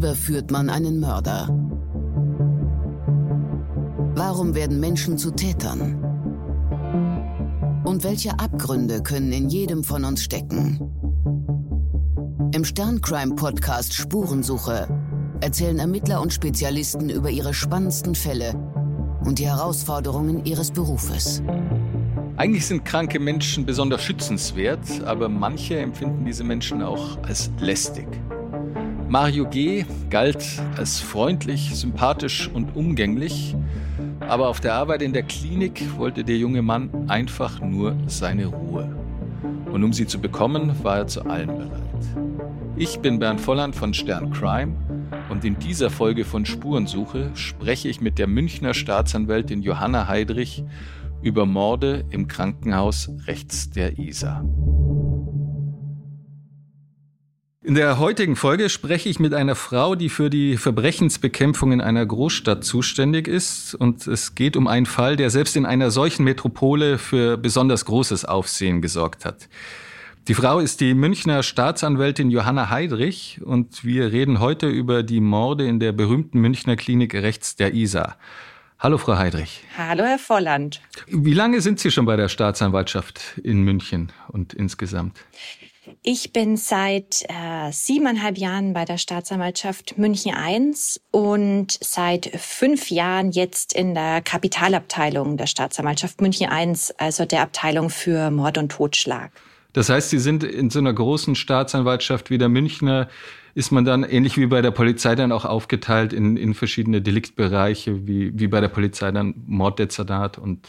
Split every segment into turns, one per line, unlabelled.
überführt man einen Mörder? Warum werden Menschen zu Tätern? Und welche Abgründe können in jedem von uns stecken? Im Sterncrime-Podcast Spurensuche erzählen Ermittler und Spezialisten über ihre spannendsten Fälle und die Herausforderungen ihres Berufes.
Eigentlich sind kranke Menschen besonders schützenswert, aber manche empfinden diese Menschen auch als lästig. Mario G. galt als freundlich, sympathisch und umgänglich, aber auf der Arbeit in der Klinik wollte der junge Mann einfach nur seine Ruhe. Und um sie zu bekommen, war er zu allem bereit. Ich bin Bernd Volland von Stern Crime und in dieser Folge von Spurensuche spreche ich mit der Münchner Staatsanwältin Johanna Heidrich über Morde im Krankenhaus rechts der Isar. In der heutigen Folge spreche ich mit einer Frau, die für die Verbrechensbekämpfung in einer Großstadt zuständig ist. Und es geht um einen Fall, der selbst in einer solchen Metropole für besonders großes Aufsehen gesorgt hat. Die Frau ist die Münchner Staatsanwältin Johanna Heidrich und wir reden heute über die Morde in der berühmten Münchner Klinik rechts der Isar. Hallo, Frau Heidrich.
Hallo, Herr Volland.
Wie lange sind Sie schon bei der Staatsanwaltschaft in München und insgesamt?
Ich bin seit äh, siebeneinhalb Jahren bei der Staatsanwaltschaft München I und seit fünf Jahren jetzt in der Kapitalabteilung der Staatsanwaltschaft München I, also der Abteilung für Mord und Totschlag.
Das heißt, Sie sind in so einer großen Staatsanwaltschaft wie der Münchner ist man dann ähnlich wie bei der Polizei dann auch aufgeteilt in, in verschiedene Deliktbereiche, wie, wie bei der Polizei dann Morddezernat und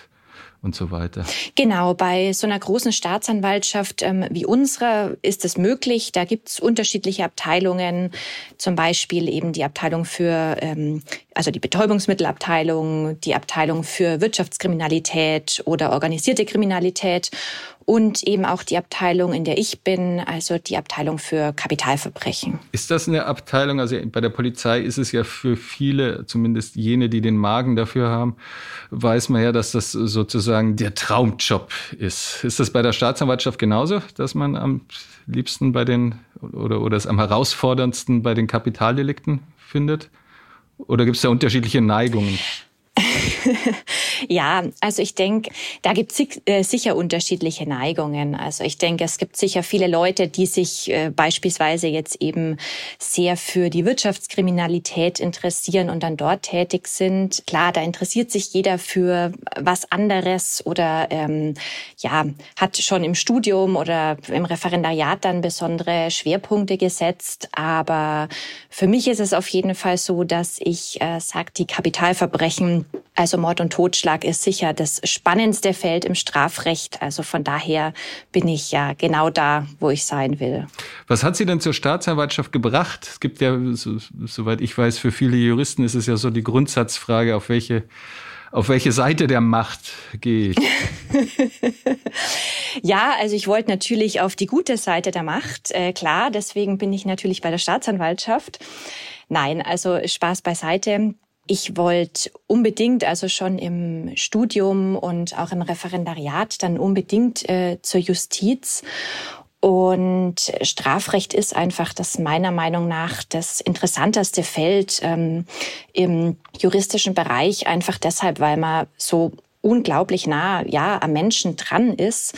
und so weiter.
Genau, bei so einer großen Staatsanwaltschaft ähm, wie unserer ist es möglich. Da gibt es unterschiedliche Abteilungen, zum Beispiel eben die Abteilung für, ähm, also die Betäubungsmittelabteilung, die Abteilung für Wirtschaftskriminalität oder organisierte Kriminalität und eben auch die Abteilung, in der ich bin, also die Abteilung für Kapitalverbrechen.
Ist das eine Abteilung, also bei der Polizei ist es ja für viele, zumindest jene, die den Magen dafür haben, weiß man ja, dass das sozusagen der Traumjob ist. Ist das bei der Staatsanwaltschaft genauso, dass man am liebsten bei den oder, oder es am herausforderndsten bei den Kapitaldelikten findet? Oder gibt es da unterschiedliche Neigungen?
ja, also ich denke, da gibt es äh, sicher unterschiedliche Neigungen. Also ich denke, es gibt sicher viele Leute, die sich äh, beispielsweise jetzt eben sehr für die Wirtschaftskriminalität interessieren und dann dort tätig sind. Klar, da interessiert sich jeder für was anderes oder ähm, ja, hat schon im Studium oder im Referendariat dann besondere Schwerpunkte gesetzt. Aber für mich ist es auf jeden Fall so, dass ich äh, sage, die Kapitalverbrechen also Mord und Totschlag ist sicher das spannendste Feld im Strafrecht. Also von daher bin ich ja genau da, wo ich sein will.
Was hat Sie denn zur Staatsanwaltschaft gebracht? Es gibt ja, so, soweit ich weiß, für viele Juristen ist es ja so die Grundsatzfrage, auf welche auf welche Seite der Macht gehe ich?
ja, also ich wollte natürlich auf die gute Seite der Macht, äh, klar. Deswegen bin ich natürlich bei der Staatsanwaltschaft. Nein, also Spaß beiseite. Ich wollte unbedingt, also schon im Studium und auch im Referendariat, dann unbedingt äh, zur Justiz. Und Strafrecht ist einfach das meiner Meinung nach das interessanteste Feld ähm, im juristischen Bereich, einfach deshalb, weil man so unglaublich nah ja am Menschen dran ist,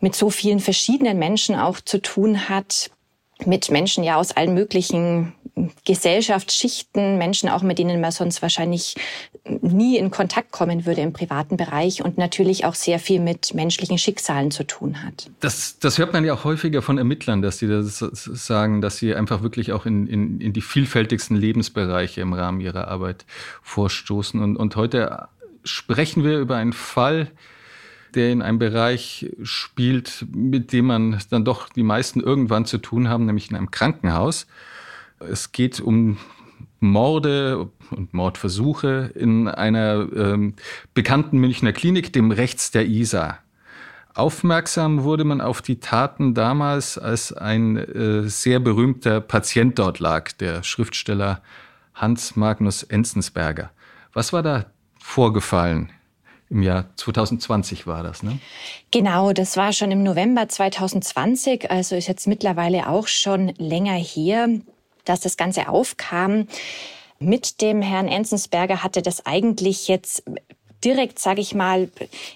mit so vielen verschiedenen Menschen auch zu tun hat, mit Menschen ja aus allen möglichen Gesellschaftsschichten, Menschen auch, mit denen man sonst wahrscheinlich nie in Kontakt kommen würde im privaten Bereich und natürlich auch sehr viel mit menschlichen Schicksalen zu tun hat.
Das, das hört man ja auch häufiger von Ermittlern, dass sie das sagen, dass sie einfach wirklich auch in, in, in die vielfältigsten Lebensbereiche im Rahmen ihrer Arbeit vorstoßen. Und, und heute sprechen wir über einen Fall, der in einem Bereich spielt, mit dem man dann doch die meisten irgendwann zu tun haben, nämlich in einem Krankenhaus. Es geht um Morde und Mordversuche in einer ähm, bekannten Münchner Klinik, dem Rechts der Isar. Aufmerksam wurde man auf die Taten damals, als ein äh, sehr berühmter Patient dort lag, der Schriftsteller Hans Magnus Enzensberger. Was war da vorgefallen? Im Jahr 2020 war das, ne?
Genau, das war schon im November 2020, also ist jetzt mittlerweile auch schon länger her. Dass das Ganze aufkam. Mit dem Herrn Enzensberger hatte das eigentlich jetzt direkt, sage ich mal,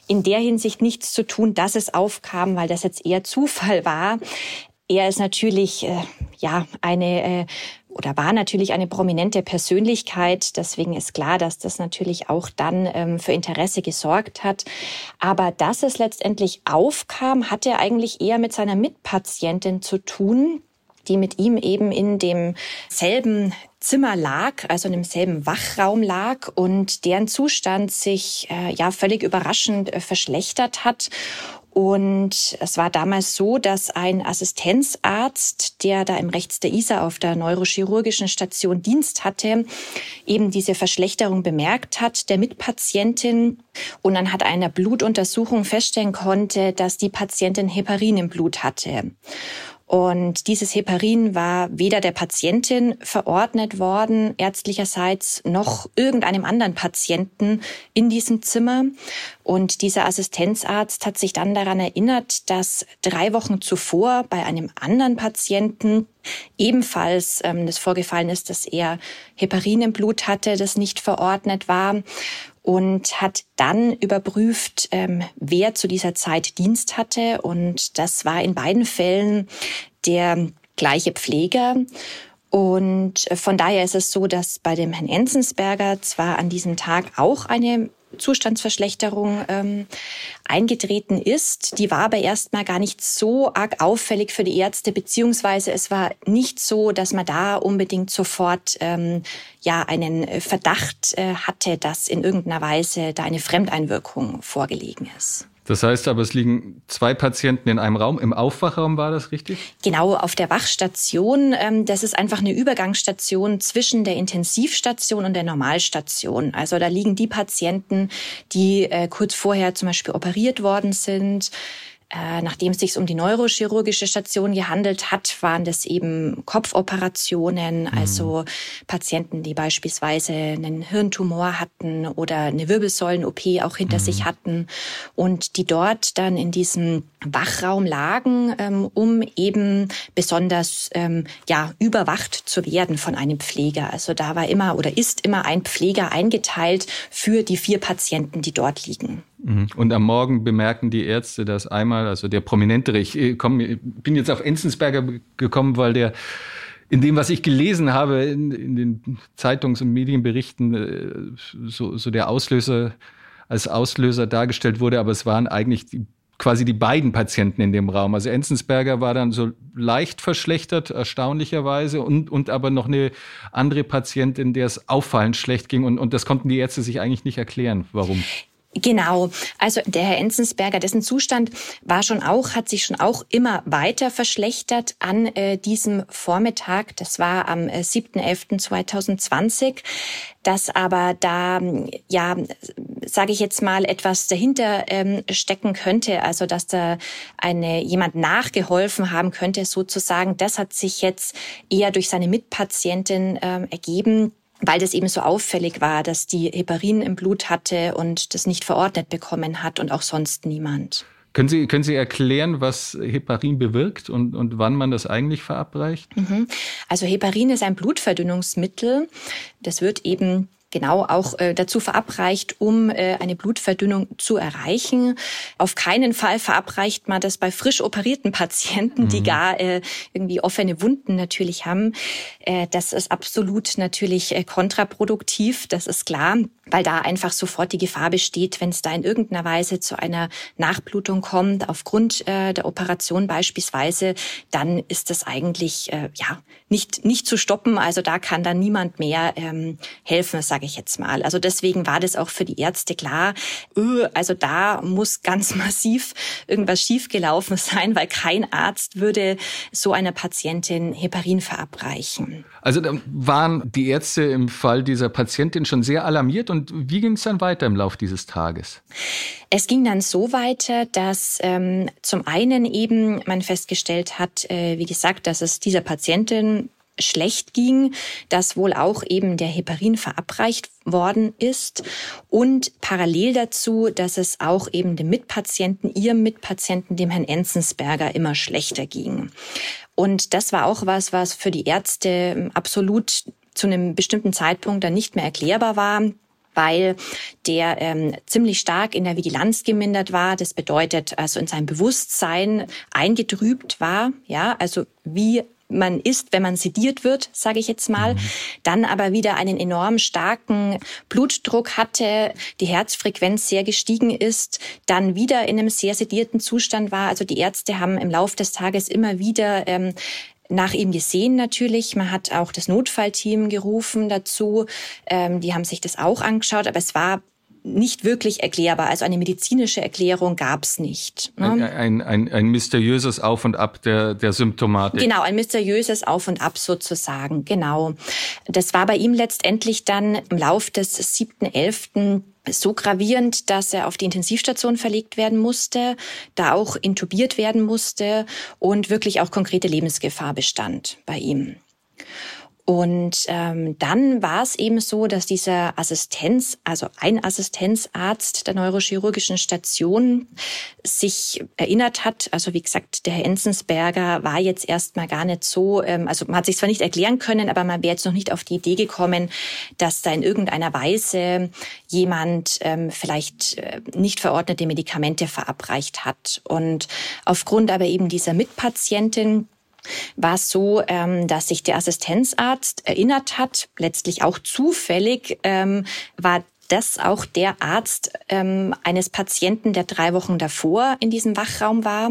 in der Hinsicht nichts zu tun, dass es aufkam, weil das jetzt eher Zufall war. Er ist natürlich äh, ja eine äh, oder war natürlich eine prominente Persönlichkeit. Deswegen ist klar, dass das natürlich auch dann ähm, für Interesse gesorgt hat. Aber dass es letztendlich aufkam, hatte eigentlich eher mit seiner Mitpatientin zu tun, die mit ihm eben in demselben Zimmer lag, also in demselben Wachraum lag und deren Zustand sich äh, ja völlig überraschend äh, verschlechtert hat und es war damals so, dass ein Assistenzarzt, der da im Rechts der ISA auf der neurochirurgischen Station Dienst hatte, eben diese Verschlechterung bemerkt hat der Mitpatientin und dann hat einer Blutuntersuchung feststellen konnte, dass die Patientin Heparin im Blut hatte. Und dieses Heparin war weder der Patientin verordnet worden, ärztlicherseits, noch irgendeinem anderen Patienten in diesem Zimmer. Und dieser Assistenzarzt hat sich dann daran erinnert, dass drei Wochen zuvor bei einem anderen Patienten ebenfalls ähm, das vorgefallen ist, dass er Heparin im Blut hatte, das nicht verordnet war und hat dann überprüft, ähm, wer zu dieser Zeit Dienst hatte. Und das war in beiden Fällen der gleiche Pfleger. Und von daher ist es so, dass bei dem Herrn Enzensberger zwar an diesem Tag auch eine Zustandsverschlechterung ähm, eingetreten ist. Die war aber erstmal gar nicht so arg auffällig für die Ärzte, beziehungsweise es war nicht so, dass man da unbedingt sofort ähm, ja einen Verdacht äh, hatte, dass in irgendeiner Weise da eine Fremdeinwirkung vorgelegen ist.
Das heißt aber, es liegen zwei Patienten in einem Raum. Im Aufwachraum war das richtig?
Genau, auf der Wachstation. Ähm, das ist einfach eine Übergangsstation zwischen der Intensivstation und der Normalstation. Also da liegen die Patienten, die äh, kurz vorher zum Beispiel operiert worden sind nachdem es sich um die neurochirurgische Station gehandelt hat, waren das eben Kopfoperationen, mhm. also Patienten, die beispielsweise einen Hirntumor hatten oder eine Wirbelsäulen-OP auch hinter mhm. sich hatten und die dort dann in diesem Wachraum lagen, ähm, um eben besonders ähm, ja überwacht zu werden von einem Pfleger. Also da war immer oder ist immer ein Pfleger eingeteilt für die vier Patienten, die dort liegen.
Mhm. Und am Morgen bemerken die Ärzte das einmal, also der prominentere, ich äh, komm, bin jetzt auf Enzensberger gekommen, weil der in dem, was ich gelesen habe, in, in den Zeitungs- und Medienberichten, äh, so, so der Auslöser als Auslöser dargestellt wurde, aber es waren eigentlich die, quasi die beiden Patienten in dem Raum. Also Enzensberger war dann so leicht verschlechtert, erstaunlicherweise, und, und aber noch eine andere Patientin, der es auffallend schlecht ging. Und, und das konnten die Ärzte sich eigentlich nicht erklären. Warum?
Genau. Also der Herr Enzensberger, dessen Zustand war schon auch, hat sich schon auch immer weiter verschlechtert an äh, diesem Vormittag. Das war am äh, 7.11.2020. Dass aber da, ja, sage ich jetzt mal, etwas dahinter ähm, stecken könnte, also dass da eine jemand nachgeholfen haben könnte, sozusagen, das hat sich jetzt eher durch seine Mitpatientin ähm, ergeben weil das eben so auffällig war, dass die Heparin im Blut hatte und das nicht verordnet bekommen hat und auch sonst niemand.
Können Sie, können Sie erklären, was Heparin bewirkt und, und wann man das eigentlich verabreicht?
Mhm. Also Heparin ist ein Blutverdünnungsmittel. Das wird eben genau auch äh, dazu verabreicht, um äh, eine Blutverdünnung zu erreichen. Auf keinen Fall verabreicht man das bei frisch operierten Patienten, mhm. die gar äh, irgendwie offene Wunden natürlich haben. Äh, das ist absolut natürlich äh, kontraproduktiv, das ist klar, weil da einfach sofort die Gefahr besteht, wenn es da in irgendeiner Weise zu einer Nachblutung kommt, aufgrund äh, der Operation beispielsweise, dann ist das eigentlich äh, ja nicht, nicht zu stoppen. Also da kann dann niemand mehr ähm, helfen, sage ich jetzt mal. Also deswegen war das auch für die Ärzte klar, öh, also da muss ganz massiv irgendwas schiefgelaufen sein, weil kein Arzt würde so einer Patientin Heparin verabreichen.
Also da waren die Ärzte im Fall dieser Patientin schon sehr alarmiert und wie ging es dann weiter im Lauf dieses Tages?
Es ging dann so weiter, dass ähm, zum einen eben man festgestellt hat, äh, wie gesagt, dass es dieser Patientin schlecht ging, dass wohl auch eben der Heparin verabreicht worden ist und parallel dazu, dass es auch eben dem Mitpatienten, ihrem Mitpatienten, dem Herrn Enzensberger immer schlechter ging. Und das war auch was, was für die Ärzte absolut zu einem bestimmten Zeitpunkt dann nicht mehr erklärbar war weil der ähm, ziemlich stark in der Vigilanz gemindert war. Das bedeutet also in seinem Bewusstsein eingetrübt war. Ja, also wie man ist, wenn man sediert wird, sage ich jetzt mal, mhm. dann aber wieder einen enorm starken Blutdruck hatte, die Herzfrequenz sehr gestiegen ist, dann wieder in einem sehr sedierten Zustand war. Also die Ärzte haben im Laufe des Tages immer wieder ähm, nach ihm gesehen natürlich. Man hat auch das Notfallteam gerufen dazu. Ähm, die haben sich das auch angeschaut, aber es war nicht wirklich erklärbar. Also eine medizinische Erklärung gab es nicht.
Ne? Ein, ein, ein, ein, mysteriöses Auf und Ab der, der Symptomatik.
Genau, ein mysteriöses Auf und Ab sozusagen. Genau. Das war bei ihm letztendlich dann im Lauf des 7.11 so gravierend, dass er auf die Intensivstation verlegt werden musste, da auch intubiert werden musste und wirklich auch konkrete Lebensgefahr bestand bei ihm. Und ähm, dann war es eben so, dass dieser Assistenz, also ein Assistenzarzt der neurochirurgischen Station, sich erinnert hat. Also wie gesagt, der Herr Enzensberger war jetzt erstmal gar nicht so, ähm, also man hat sich zwar nicht erklären können, aber man wäre jetzt noch nicht auf die Idee gekommen, dass da in irgendeiner Weise jemand ähm, vielleicht äh, nicht verordnete Medikamente verabreicht hat. Und aufgrund aber eben dieser Mitpatientin war es so, ähm, dass sich der Assistenzarzt erinnert hat, letztlich auch zufällig ähm, war das auch der Arzt ähm, eines Patienten, der drei Wochen davor in diesem Wachraum war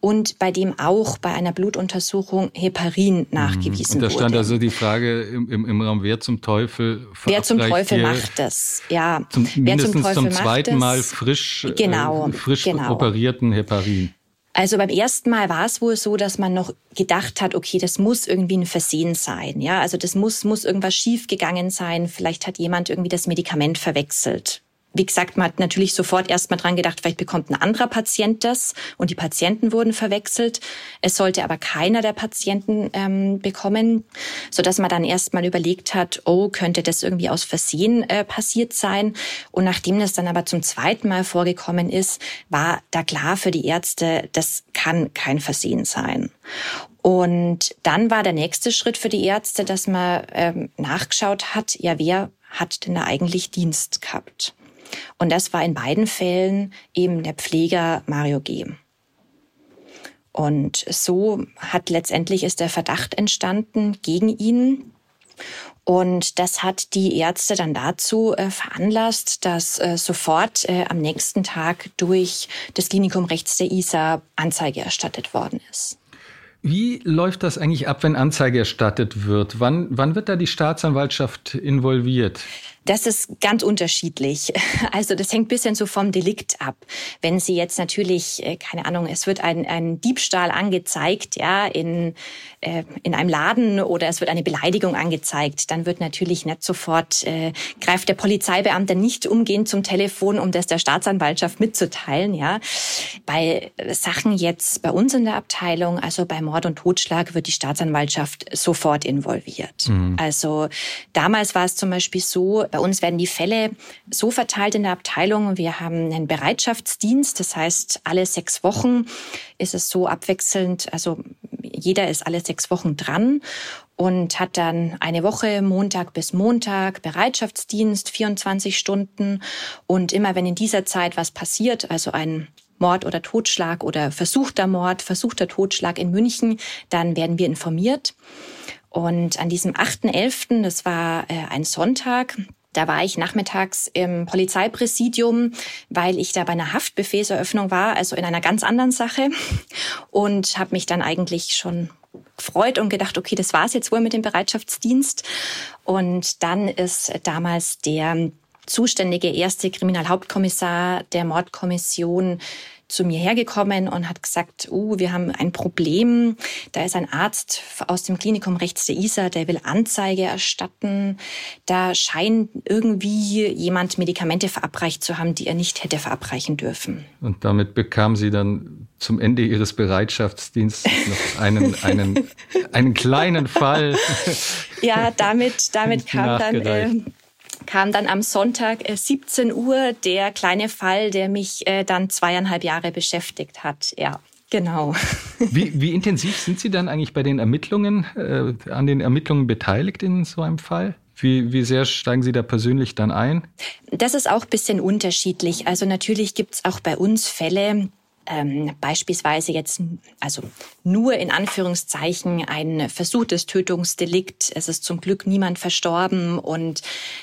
und bei dem auch bei einer Blutuntersuchung Heparin mhm. nachgewiesen wurde.
Und da stand wurde. also die Frage im, im, im, Raum, wer zum Teufel
Wer zum Teufel macht das? Ja,
zum, wer mindestens zum, zum zweiten Mal frisch,
genau,
äh, frisch
genau.
operierten Heparin.
Also beim ersten Mal war es wohl so, dass man noch gedacht hat, okay, das muss irgendwie ein Versehen sein. Ja, also das muss, muss irgendwas schiefgegangen sein. Vielleicht hat jemand irgendwie das Medikament verwechselt. Wie gesagt, man hat natürlich sofort erstmal dran gedacht, vielleicht bekommt ein anderer Patient das und die Patienten wurden verwechselt. Es sollte aber keiner der Patienten ähm, bekommen, so dass man dann erstmal überlegt hat, oh, könnte das irgendwie aus Versehen äh, passiert sein? Und nachdem das dann aber zum zweiten Mal vorgekommen ist, war da klar für die Ärzte, das kann kein Versehen sein. Und dann war der nächste Schritt für die Ärzte, dass man ähm, nachgeschaut hat, ja, wer hat denn da eigentlich Dienst gehabt? Und das war in beiden Fällen eben der Pfleger Mario G. Und so hat letztendlich ist der Verdacht entstanden gegen ihn. Und das hat die Ärzte dann dazu äh, veranlasst, dass äh, sofort äh, am nächsten Tag durch das Klinikum rechts der ISA Anzeige erstattet worden ist.
Wie läuft das eigentlich ab, wenn Anzeige erstattet wird? Wann, wann wird da die Staatsanwaltschaft involviert?
Das ist ganz unterschiedlich. Also das hängt bisschen so vom Delikt ab. Wenn Sie jetzt natürlich, äh, keine Ahnung, es wird ein, ein Diebstahl angezeigt, ja, in, äh, in einem Laden oder es wird eine Beleidigung angezeigt, dann wird natürlich nicht sofort, äh, greift der Polizeibeamte nicht umgehend zum Telefon, um das der Staatsanwaltschaft mitzuteilen, ja. Bei Sachen jetzt bei uns in der Abteilung, also bei Mord und Totschlag, wird die Staatsanwaltschaft sofort involviert. Mhm. Also damals war es zum Beispiel so, bei uns werden die Fälle so verteilt in der Abteilung. Wir haben einen Bereitschaftsdienst, das heißt, alle sechs Wochen ist es so abwechselnd, also jeder ist alle sechs Wochen dran und hat dann eine Woche Montag bis Montag Bereitschaftsdienst, 24 Stunden. Und immer wenn in dieser Zeit was passiert, also ein Mord oder Totschlag oder versuchter Mord, versuchter Totschlag in München, dann werden wir informiert. Und an diesem 8.11., das war äh, ein Sonntag, da war ich nachmittags im Polizeipräsidium, weil ich da bei einer Haftbefehlseröffnung war, also in einer ganz anderen Sache und habe mich dann eigentlich schon gefreut und gedacht, okay, das war's jetzt wohl mit dem Bereitschaftsdienst. Und dann ist damals der zuständige erste Kriminalhauptkommissar der Mordkommission zu mir hergekommen und hat gesagt, uh, wir haben ein Problem. Da ist ein Arzt aus dem Klinikum rechts der ISA, der will Anzeige erstatten. Da scheint irgendwie jemand Medikamente verabreicht zu haben, die er nicht hätte verabreichen dürfen.
Und damit bekam sie dann zum Ende Ihres Bereitschaftsdienstes noch einen, einen, einen kleinen Fall.
Ja, damit, damit kam dann, äh, kam dann am Sonntag äh, 17 Uhr der kleine Fall, der mich äh, dann zweieinhalb Jahre beschäftigt hat. Ja. Genau.
Wie, wie intensiv sind Sie dann eigentlich bei den Ermittlungen, äh, an den Ermittlungen beteiligt in so einem Fall? Wie, wie sehr steigen Sie da persönlich dann ein?
Das ist auch ein bisschen unterschiedlich. Also natürlich gibt es auch bei uns Fälle, ähm, beispielsweise jetzt, also nur in Anführungszeichen ein versuchtes Tötungsdelikt. Es ist zum Glück niemand verstorben und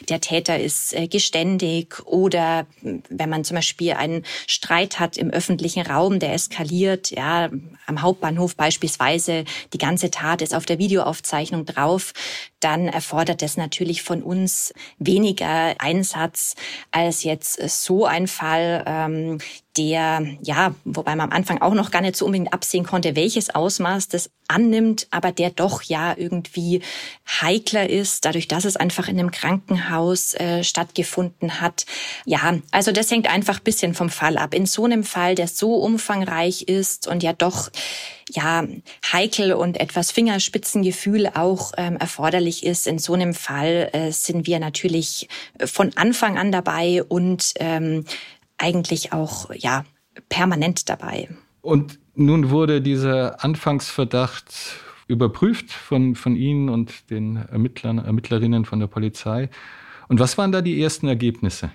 der Täter ist äh, geständig. Oder wenn man zum Beispiel einen Streit hat im öffentlichen Raum, der eskaliert, ja, am Hauptbahnhof beispielsweise, die ganze Tat ist auf der Videoaufzeichnung drauf, dann erfordert es natürlich von uns weniger Einsatz als jetzt so ein Fall, ähm, der, ja, wobei man am Anfang auch noch gar nicht so unbedingt absehen konnte, welches Ausmaß das annimmt, aber der doch ja irgendwie heikler ist, dadurch, dass es einfach in einem Krankenhaus äh, stattgefunden hat. Ja, also das hängt einfach bisschen vom Fall ab. In so einem Fall, der so umfangreich ist und ja doch ja heikel und etwas Fingerspitzengefühl auch ähm, erforderlich ist, in so einem Fall äh, sind wir natürlich von Anfang an dabei und ähm, eigentlich auch ja permanent dabei.
Und nun wurde dieser Anfangsverdacht überprüft von, von Ihnen und den Ermittlern, Ermittlerinnen von der Polizei. Und was waren da die ersten Ergebnisse?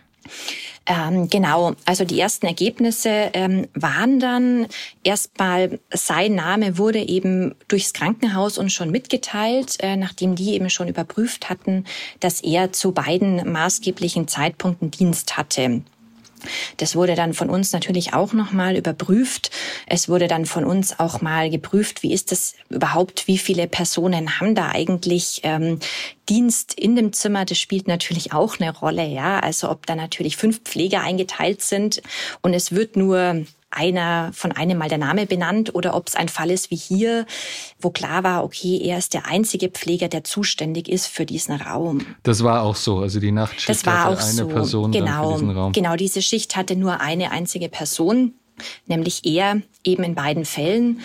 Ähm, genau, also die ersten Ergebnisse ähm, waren dann erstmal, sein Name wurde eben durchs Krankenhaus uns schon mitgeteilt, äh, nachdem die eben schon überprüft hatten, dass er zu beiden maßgeblichen Zeitpunkten Dienst hatte. Das wurde dann von uns natürlich auch nochmal überprüft. Es wurde dann von uns auch mal geprüft, wie ist das überhaupt, wie viele Personen haben da eigentlich ähm, Dienst in dem Zimmer. Das spielt natürlich auch eine Rolle, ja. Also ob da natürlich fünf Pfleger eingeteilt sind und es wird nur einer von einem mal der Name benannt oder ob es ein Fall ist wie hier, wo klar war, okay, er ist der einzige Pfleger, der zuständig ist für diesen Raum.
Das war auch so, also die Nachtschicht
das war
hatte
auch
eine
so.
Person
genau,
für diesen Raum.
Genau, diese Schicht hatte nur eine einzige Person nämlich er eben in beiden Fällen.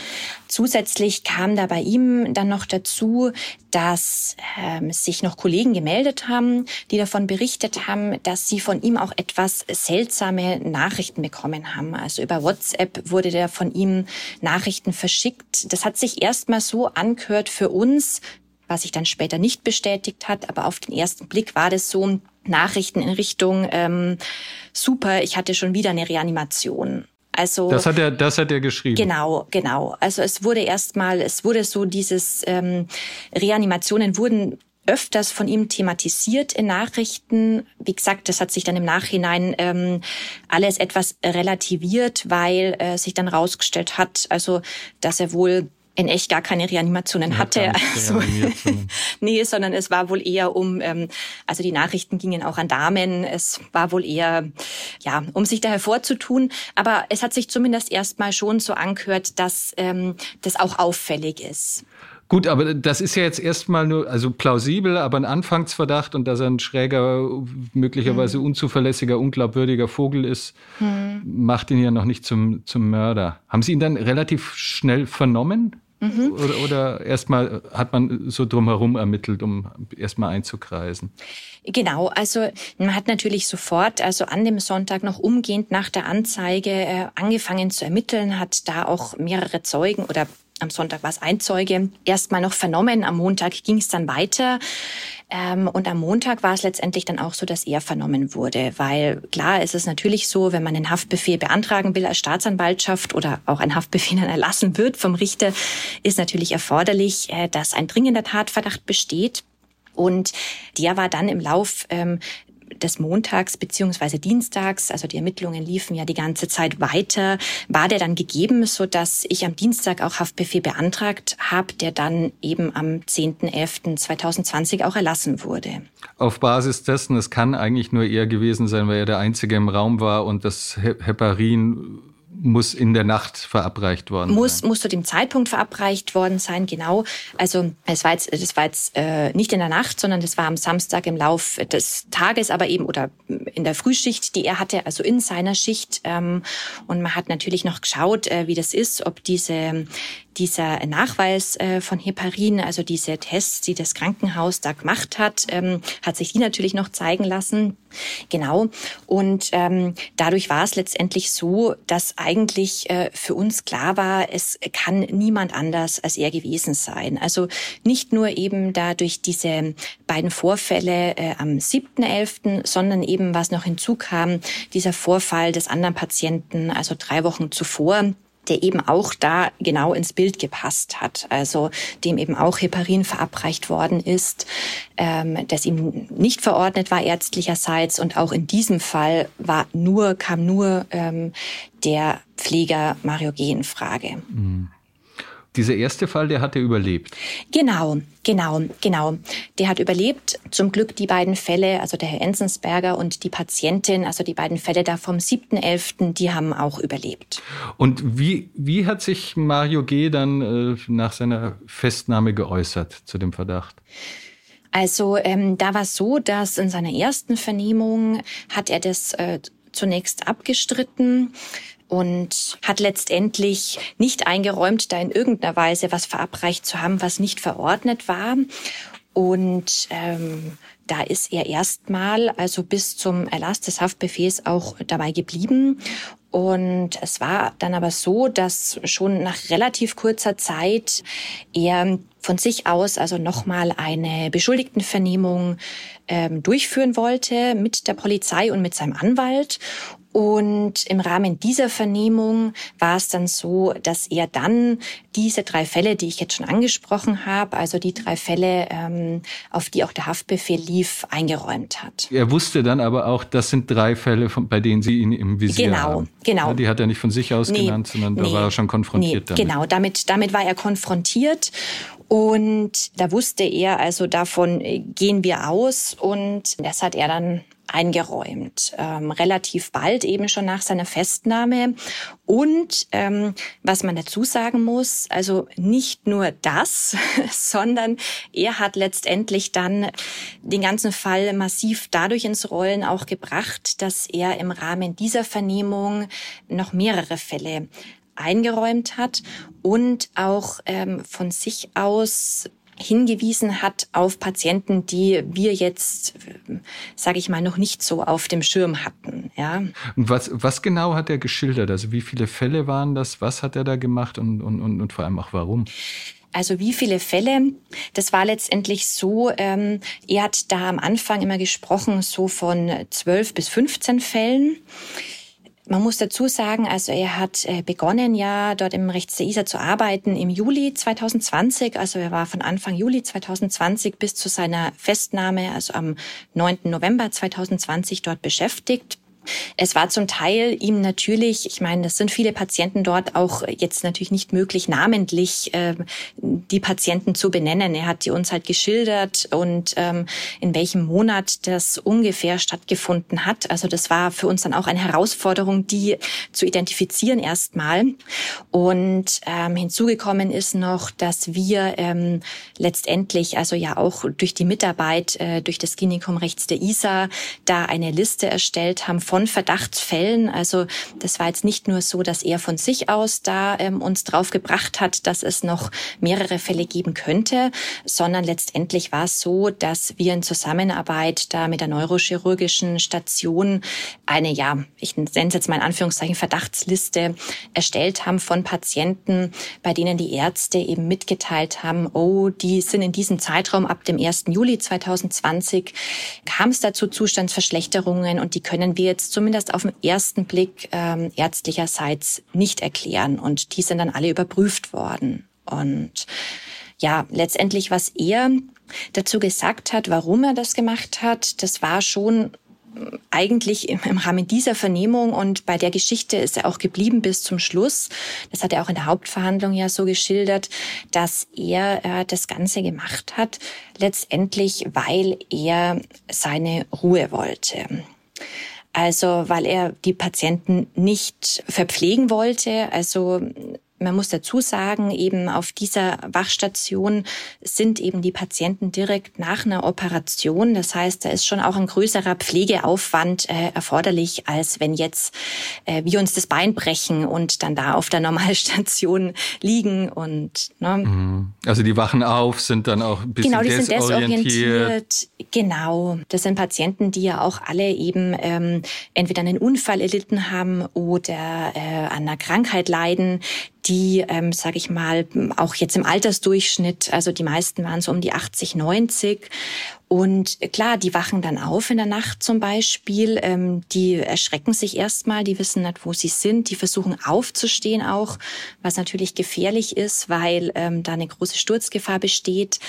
Zusätzlich kam da bei ihm dann noch dazu, dass ähm, sich noch Kollegen gemeldet haben, die davon berichtet haben, dass sie von ihm auch etwas seltsame Nachrichten bekommen haben. Also über WhatsApp wurde der von ihm Nachrichten verschickt. Das hat sich erstmal so angehört für uns, was sich dann später nicht bestätigt hat, aber auf den ersten Blick war das so, Nachrichten in Richtung ähm, super, ich hatte schon wieder eine Reanimation. Also
das hat er, das hat er geschrieben.
Genau, genau. Also es wurde erstmal, es wurde so dieses ähm, Reanimationen wurden öfters von ihm thematisiert in Nachrichten. Wie gesagt, das hat sich dann im Nachhinein ähm, alles etwas relativiert, weil äh, sich dann rausgestellt hat, also dass er wohl in echt gar keine Reanimationen hatte. Also, nee, sondern es war wohl eher um, ähm, also die Nachrichten gingen auch an Damen. Es war wohl eher, ja, um sich da hervorzutun. Aber es hat sich zumindest erstmal schon so angehört, dass ähm, das auch auffällig ist.
Gut, aber das ist ja jetzt erstmal nur, also plausibel, aber ein Anfangsverdacht und dass er ein schräger, möglicherweise hm. unzuverlässiger, unglaubwürdiger Vogel ist, hm. macht ihn ja noch nicht zum, zum Mörder. Haben Sie ihn dann relativ schnell vernommen? Mhm. Oder, oder erstmal hat man so drumherum ermittelt, um erstmal einzukreisen?
Genau, also man hat natürlich sofort, also an dem Sonntag noch umgehend nach der Anzeige äh, angefangen zu ermitteln, hat da auch mehrere Zeugen oder am Sonntag war es ein Zeuge, erstmal noch vernommen. Am Montag ging es dann weiter. Ähm, und am Montag war es letztendlich dann auch so, dass er vernommen wurde, weil klar ist es natürlich so, wenn man einen Haftbefehl beantragen will als Staatsanwaltschaft oder auch ein Haftbefehl dann erlassen wird vom Richter, ist natürlich erforderlich, äh, dass ein dringender Tatverdacht besteht. Und der war dann im Lauf ähm, des Montags beziehungsweise Dienstags, also die Ermittlungen liefen ja die ganze Zeit weiter, war der dann gegeben, so dass ich am Dienstag auch Haftbefehl beantragt habe, der dann eben am 10.11.2020 auch erlassen wurde.
Auf Basis dessen, es kann eigentlich nur er gewesen sein, weil er der Einzige im Raum war und das Heparin muss in der Nacht verabreicht worden
muss,
sein.
Muss zu dem Zeitpunkt verabreicht worden sein, genau. Also es war jetzt, das war jetzt äh, nicht in der Nacht, sondern das war am Samstag im Lauf des Tages, aber eben oder in der Frühschicht, die er hatte, also in seiner Schicht. Ähm, und man hat natürlich noch geschaut, äh, wie das ist, ob diese dieser Nachweis äh, von Heparin, also diese Tests, die das Krankenhaus da gemacht hat, ähm, hat sich die natürlich noch zeigen lassen. Genau. Und ähm, dadurch war es letztendlich so, dass eigentlich äh, für uns klar war, es kann niemand anders als er gewesen sein. Also nicht nur eben dadurch diese beiden Vorfälle äh, am 7.11., sondern eben was noch hinzukam, dieser Vorfall des anderen Patienten, also drei Wochen zuvor, der eben auch da genau ins Bild gepasst hat. Also dem eben auch Heparin verabreicht worden ist, ähm, das ihm nicht verordnet war ärztlicherseits. Und auch in diesem Fall war nur, kam nur ähm, der Pfleger Mario G. in Frage. Mhm.
Dieser erste Fall, der hat er überlebt.
Genau, genau, genau. Der hat überlebt. Zum Glück die beiden Fälle, also der Herr Ensensberger und die Patientin, also die beiden Fälle da vom 7.11., die haben auch überlebt.
Und wie, wie hat sich Mario G. dann äh, nach seiner Festnahme geäußert zu dem Verdacht?
Also ähm, da war es so, dass in seiner ersten Vernehmung hat er das äh, zunächst abgestritten und hat letztendlich nicht eingeräumt, da in irgendeiner Weise was verabreicht zu haben, was nicht verordnet war. Und ähm, da ist er erstmal, also bis zum Erlass des Haftbefehls auch dabei geblieben. Und es war dann aber so, dass schon nach relativ kurzer Zeit er von sich aus also nochmal eine Beschuldigtenvernehmung ähm, durchführen wollte mit der Polizei und mit seinem Anwalt. Und im Rahmen dieser Vernehmung war es dann so, dass er dann diese drei Fälle, die ich jetzt schon angesprochen habe, also die drei Fälle, ähm, auf die auch der Haftbefehl lief, eingeräumt hat.
Er wusste dann aber auch, das sind drei Fälle, bei denen Sie ihn im Visier
genau,
haben.
Genau,
genau. Die hat er nicht von sich aus nee, genannt, sondern nee, da war er schon konfrontiert
nee, damit. Genau, damit, damit war er konfrontiert. Und da wusste er, also davon äh, gehen wir aus. Und das hat er dann eingeräumt, ähm, relativ bald eben schon nach seiner Festnahme. Und ähm, was man dazu sagen muss, also nicht nur das, sondern er hat letztendlich dann den ganzen Fall massiv dadurch ins Rollen auch gebracht, dass er im Rahmen dieser Vernehmung noch mehrere Fälle eingeräumt hat und auch ähm, von sich aus hingewiesen hat auf Patienten, die wir jetzt, sage ich mal, noch nicht so auf dem Schirm hatten. Ja.
Und was, was genau hat er geschildert? Also wie viele Fälle waren das? Was hat er da gemacht und, und, und, und vor allem auch warum?
Also wie viele Fälle? Das war letztendlich so, ähm, er hat da am Anfang immer gesprochen, so von 12 bis 15 Fällen. Man muss dazu sagen, also er hat äh, begonnen ja dort im Rechts ISA zu arbeiten im Juli 2020. Also er war von Anfang Juli 2020 bis zu seiner Festnahme, also am 9. November 2020 dort beschäftigt. Es war zum Teil ihm natürlich, ich meine, das sind viele Patienten dort auch jetzt natürlich nicht möglich, namentlich äh, die Patienten zu benennen. Er hat die uns halt geschildert und ähm, in welchem Monat das ungefähr stattgefunden hat. Also das war für uns dann auch eine Herausforderung, die zu identifizieren erstmal. Und ähm, hinzugekommen ist noch, dass wir ähm, letztendlich, also ja auch durch die Mitarbeit äh, durch das Klinikum rechts der ISA, da eine Liste erstellt haben von Verdachtsfällen. Also das war jetzt nicht nur so, dass er von sich aus da ähm, uns drauf gebracht hat, dass es noch mehrere Fälle geben könnte, sondern letztendlich war es so, dass wir in Zusammenarbeit da mit der neurochirurgischen Station eine, ja, ich nenne es jetzt mal in Anführungszeichen Verdachtsliste erstellt haben von Patienten, bei denen die Ärzte eben mitgeteilt haben, oh, die sind in diesem Zeitraum ab dem 1. Juli 2020 kam es dazu Zustandsverschlechterungen und die können wir jetzt zumindest auf den ersten Blick ähm, ärztlicherseits nicht erklären. Und die sind dann alle überprüft worden. Und ja, letztendlich, was er dazu gesagt hat, warum er das gemacht hat, das war schon eigentlich im Rahmen dieser Vernehmung und bei der Geschichte ist er auch geblieben bis zum Schluss. Das hat er auch in der Hauptverhandlung ja so geschildert, dass er äh, das Ganze gemacht hat, letztendlich, weil er seine Ruhe wollte. Also weil er die Patienten nicht verpflegen wollte. Also Man muss dazu sagen, eben auf dieser Wachstation sind eben die Patienten direkt nach einer Operation. Das heißt, da ist schon auch ein größerer Pflegeaufwand äh, erforderlich, als wenn jetzt äh, wir uns das Bein brechen und dann da auf der Normalstation liegen und ne.
Mhm. Also die wachen auf, sind dann auch ein bisschen
genau, die
desorientiert.
sind desorientiert. Genau, das sind Patienten, die ja auch alle eben ähm, entweder einen Unfall erlitten haben oder äh, an einer Krankheit leiden, die, ähm, sage ich mal, auch jetzt im Altersdurchschnitt, also die meisten waren so um die 80, 90 und klar, die wachen dann auf in der Nacht zum Beispiel. Ähm, die erschrecken sich erstmal, die wissen nicht, wo sie sind. Die versuchen aufzustehen auch, was natürlich gefährlich ist, weil ähm, da eine große Sturzgefahr besteht.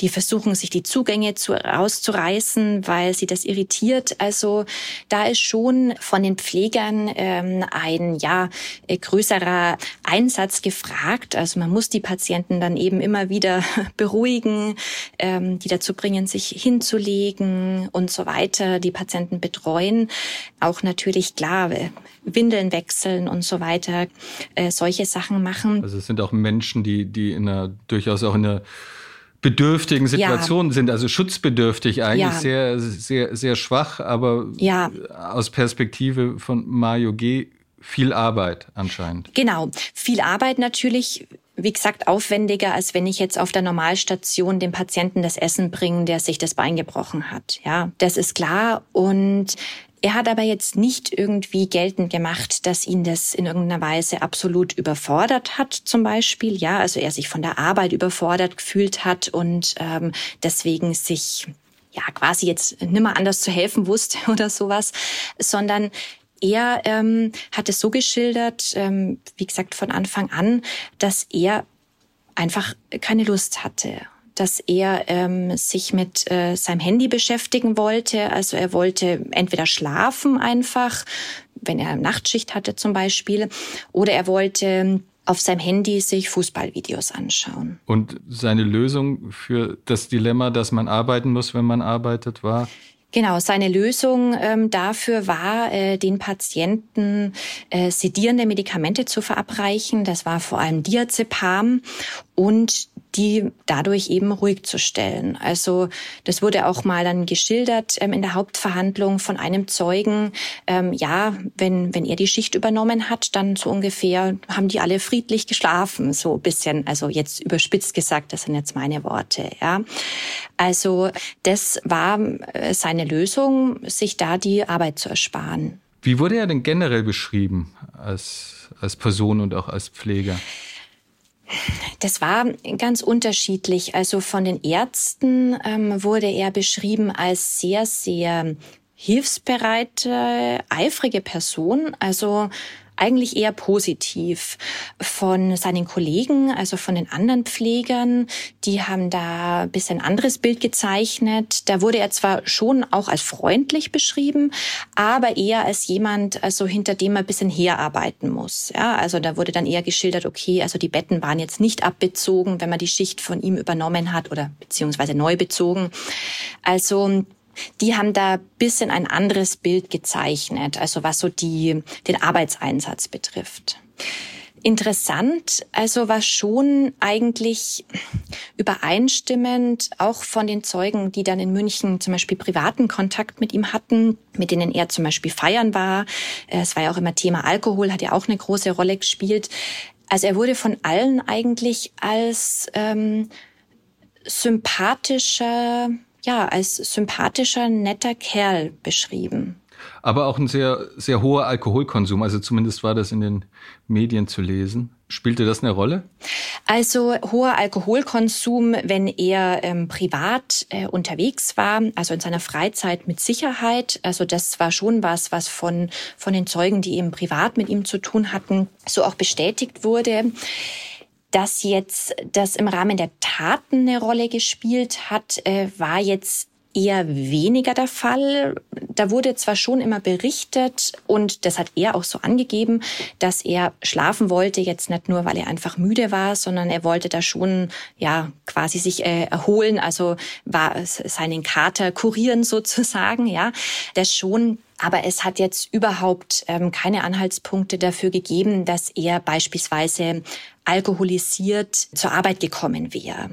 Die versuchen sich die Zugänge zu, rauszureißen, weil sie das irritiert. Also da ist schon von den Pflegern ähm, ein ja äh, größerer Einsatz gefragt. Also man muss die Patienten dann eben immer wieder beruhigen, ähm, die dazu bringen, sich hin hinzulegen und so weiter, die Patienten betreuen. Auch natürlich klar, äh, Windeln wechseln und so weiter, äh, solche Sachen machen.
Also es sind auch Menschen, die, die in einer, durchaus auch in einer bedürftigen Situation ja. sind, also schutzbedürftig eigentlich, ja. sehr, sehr, sehr schwach, aber ja. aus Perspektive von Mario G. viel Arbeit anscheinend.
Genau, viel Arbeit natürlich wie gesagt, aufwendiger, als wenn ich jetzt auf der Normalstation dem Patienten das Essen bringe, der sich das Bein gebrochen hat. Ja, das ist klar. Und er hat aber jetzt nicht irgendwie geltend gemacht, dass ihn das in irgendeiner Weise absolut überfordert hat, zum Beispiel. Ja, also er sich von der Arbeit überfordert gefühlt hat und ähm, deswegen sich ja quasi jetzt nimmer anders zu helfen wusste oder sowas, sondern er ähm, hat es so geschildert, ähm, wie gesagt, von Anfang an, dass er einfach keine Lust hatte dass er ähm, sich mit äh, seinem Handy beschäftigen wollte. Also er wollte entweder schlafen einfach, wenn er Nachtschicht hatte zum Beispiel, oder er wollte auf seinem Handy sich Fußballvideos anschauen.
Und seine Lösung für das Dilemma, dass man arbeiten muss, wenn man arbeitet, war?
Genau, seine Lösung ähm, dafür war, äh, den Patienten äh, sedierende Medikamente zu verabreichen. Das war vor allem Diazepam und die dadurch eben ruhig zu stellen. Also das wurde auch mal dann geschildert ähm, in der Hauptverhandlung von einem Zeugen. Ähm, ja, wenn, wenn er die Schicht übernommen hat, dann so ungefähr haben die alle friedlich geschlafen, so ein bisschen, also jetzt überspitzt gesagt, das sind jetzt meine Worte. Ja, Also das war äh, seine Lösung, sich da die Arbeit zu ersparen.
Wie wurde er denn generell beschrieben als, als Person und auch als Pfleger?
Das war ganz unterschiedlich. Also von den Ärzten ähm, wurde er beschrieben als sehr, sehr hilfsbereite, eifrige Person. Also eigentlich eher positiv. Von seinen Kollegen, also von den anderen Pflegern, die haben da ein bisschen anderes Bild gezeichnet. Da wurde er zwar schon auch als freundlich beschrieben, aber eher als jemand, also hinter dem man ein bisschen herarbeiten muss. Ja, also da wurde dann eher geschildert, okay, also die Betten waren jetzt nicht abbezogen, wenn man die Schicht von ihm übernommen hat oder beziehungsweise neu bezogen. Also die haben da bisschen ein anderes Bild gezeichnet, also was so die, den Arbeitseinsatz betrifft. Interessant, also war schon eigentlich übereinstimmend, auch von den Zeugen, die dann in München zum Beispiel privaten Kontakt mit ihm hatten, mit denen er zum Beispiel feiern war. Es war ja auch immer Thema Alkohol, hat ja auch eine große Rolle gespielt. Also er wurde von allen eigentlich als ähm, sympathischer ja, als sympathischer, netter Kerl beschrieben.
Aber auch ein sehr, sehr hoher Alkoholkonsum, also zumindest war das in den Medien zu lesen. Spielte das eine Rolle?
Also hoher Alkoholkonsum, wenn er ähm, privat äh, unterwegs war, also in seiner Freizeit mit Sicherheit. Also das war schon was, was von, von den Zeugen, die eben privat mit ihm zu tun hatten, so auch bestätigt wurde. Dass jetzt das im Rahmen der Taten eine Rolle gespielt hat, äh, war jetzt eher weniger der Fall. Da wurde zwar schon immer berichtet und das hat er auch so angegeben, dass er schlafen wollte, jetzt nicht nur, weil er einfach müde war, sondern er wollte da schon, ja, quasi sich äh, erholen, also war seinen Kater kurieren sozusagen, ja, das schon. Aber es hat jetzt überhaupt ähm, keine Anhaltspunkte dafür gegeben, dass er beispielsweise alkoholisiert zur Arbeit gekommen wäre.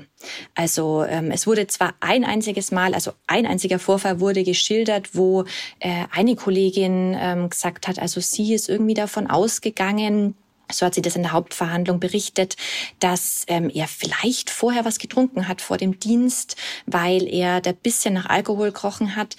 Also ähm, es wurde zwar ein einziges Mal, also ein einziger Vorfall wurde geschildert, wo äh, eine Kollegin ähm, gesagt hat, also sie ist irgendwie davon ausgegangen, so hat sie das in der Hauptverhandlung berichtet, dass ähm, er vielleicht vorher was getrunken hat vor dem Dienst, weil er da bisschen nach Alkohol krochen hat.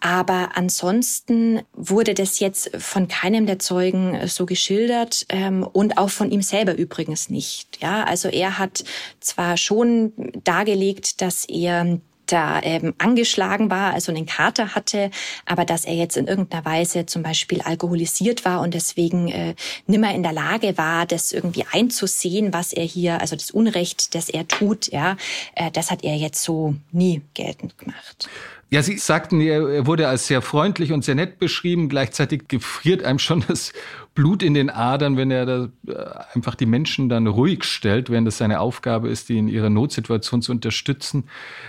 Aber ansonsten wurde das jetzt von keinem der Zeugen äh, so geschildert ähm, und auch von ihm selber übrigens nicht. Ja, also er hat zwar schon dargelegt, dass er da ähm, angeschlagen war, also einen Kater hatte, aber dass er jetzt in irgendeiner Weise zum Beispiel alkoholisiert war und deswegen äh, nimmer in der Lage war, das irgendwie einzusehen, was er hier, also das Unrecht, das er tut, ja, äh, das hat er jetzt so nie geltend gemacht.
Ja, Sie sagten, er wurde als sehr freundlich und sehr nett beschrieben. Gleichzeitig gefriert einem schon das Blut in den Adern, wenn er da äh, einfach die Menschen dann ruhig stellt, während es seine Aufgabe ist, die in ihrer Notsituation zu unterstützen.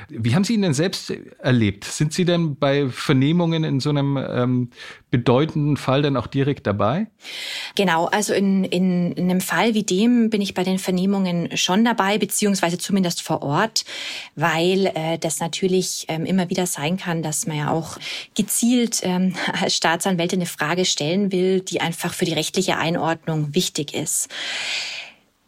Wie haben Sie ihn denn selbst erlebt? Sind Sie denn bei Vernehmungen in so einem ähm, bedeutenden Fall dann auch direkt dabei?
Genau, also in, in, in einem Fall wie dem bin ich bei den Vernehmungen schon dabei, beziehungsweise zumindest vor Ort, weil äh, das natürlich ähm, immer wieder sein kann, dass man ja auch gezielt ähm, als Staatsanwältin eine Frage stellen will, die einfach für die rechtliche Einordnung wichtig ist.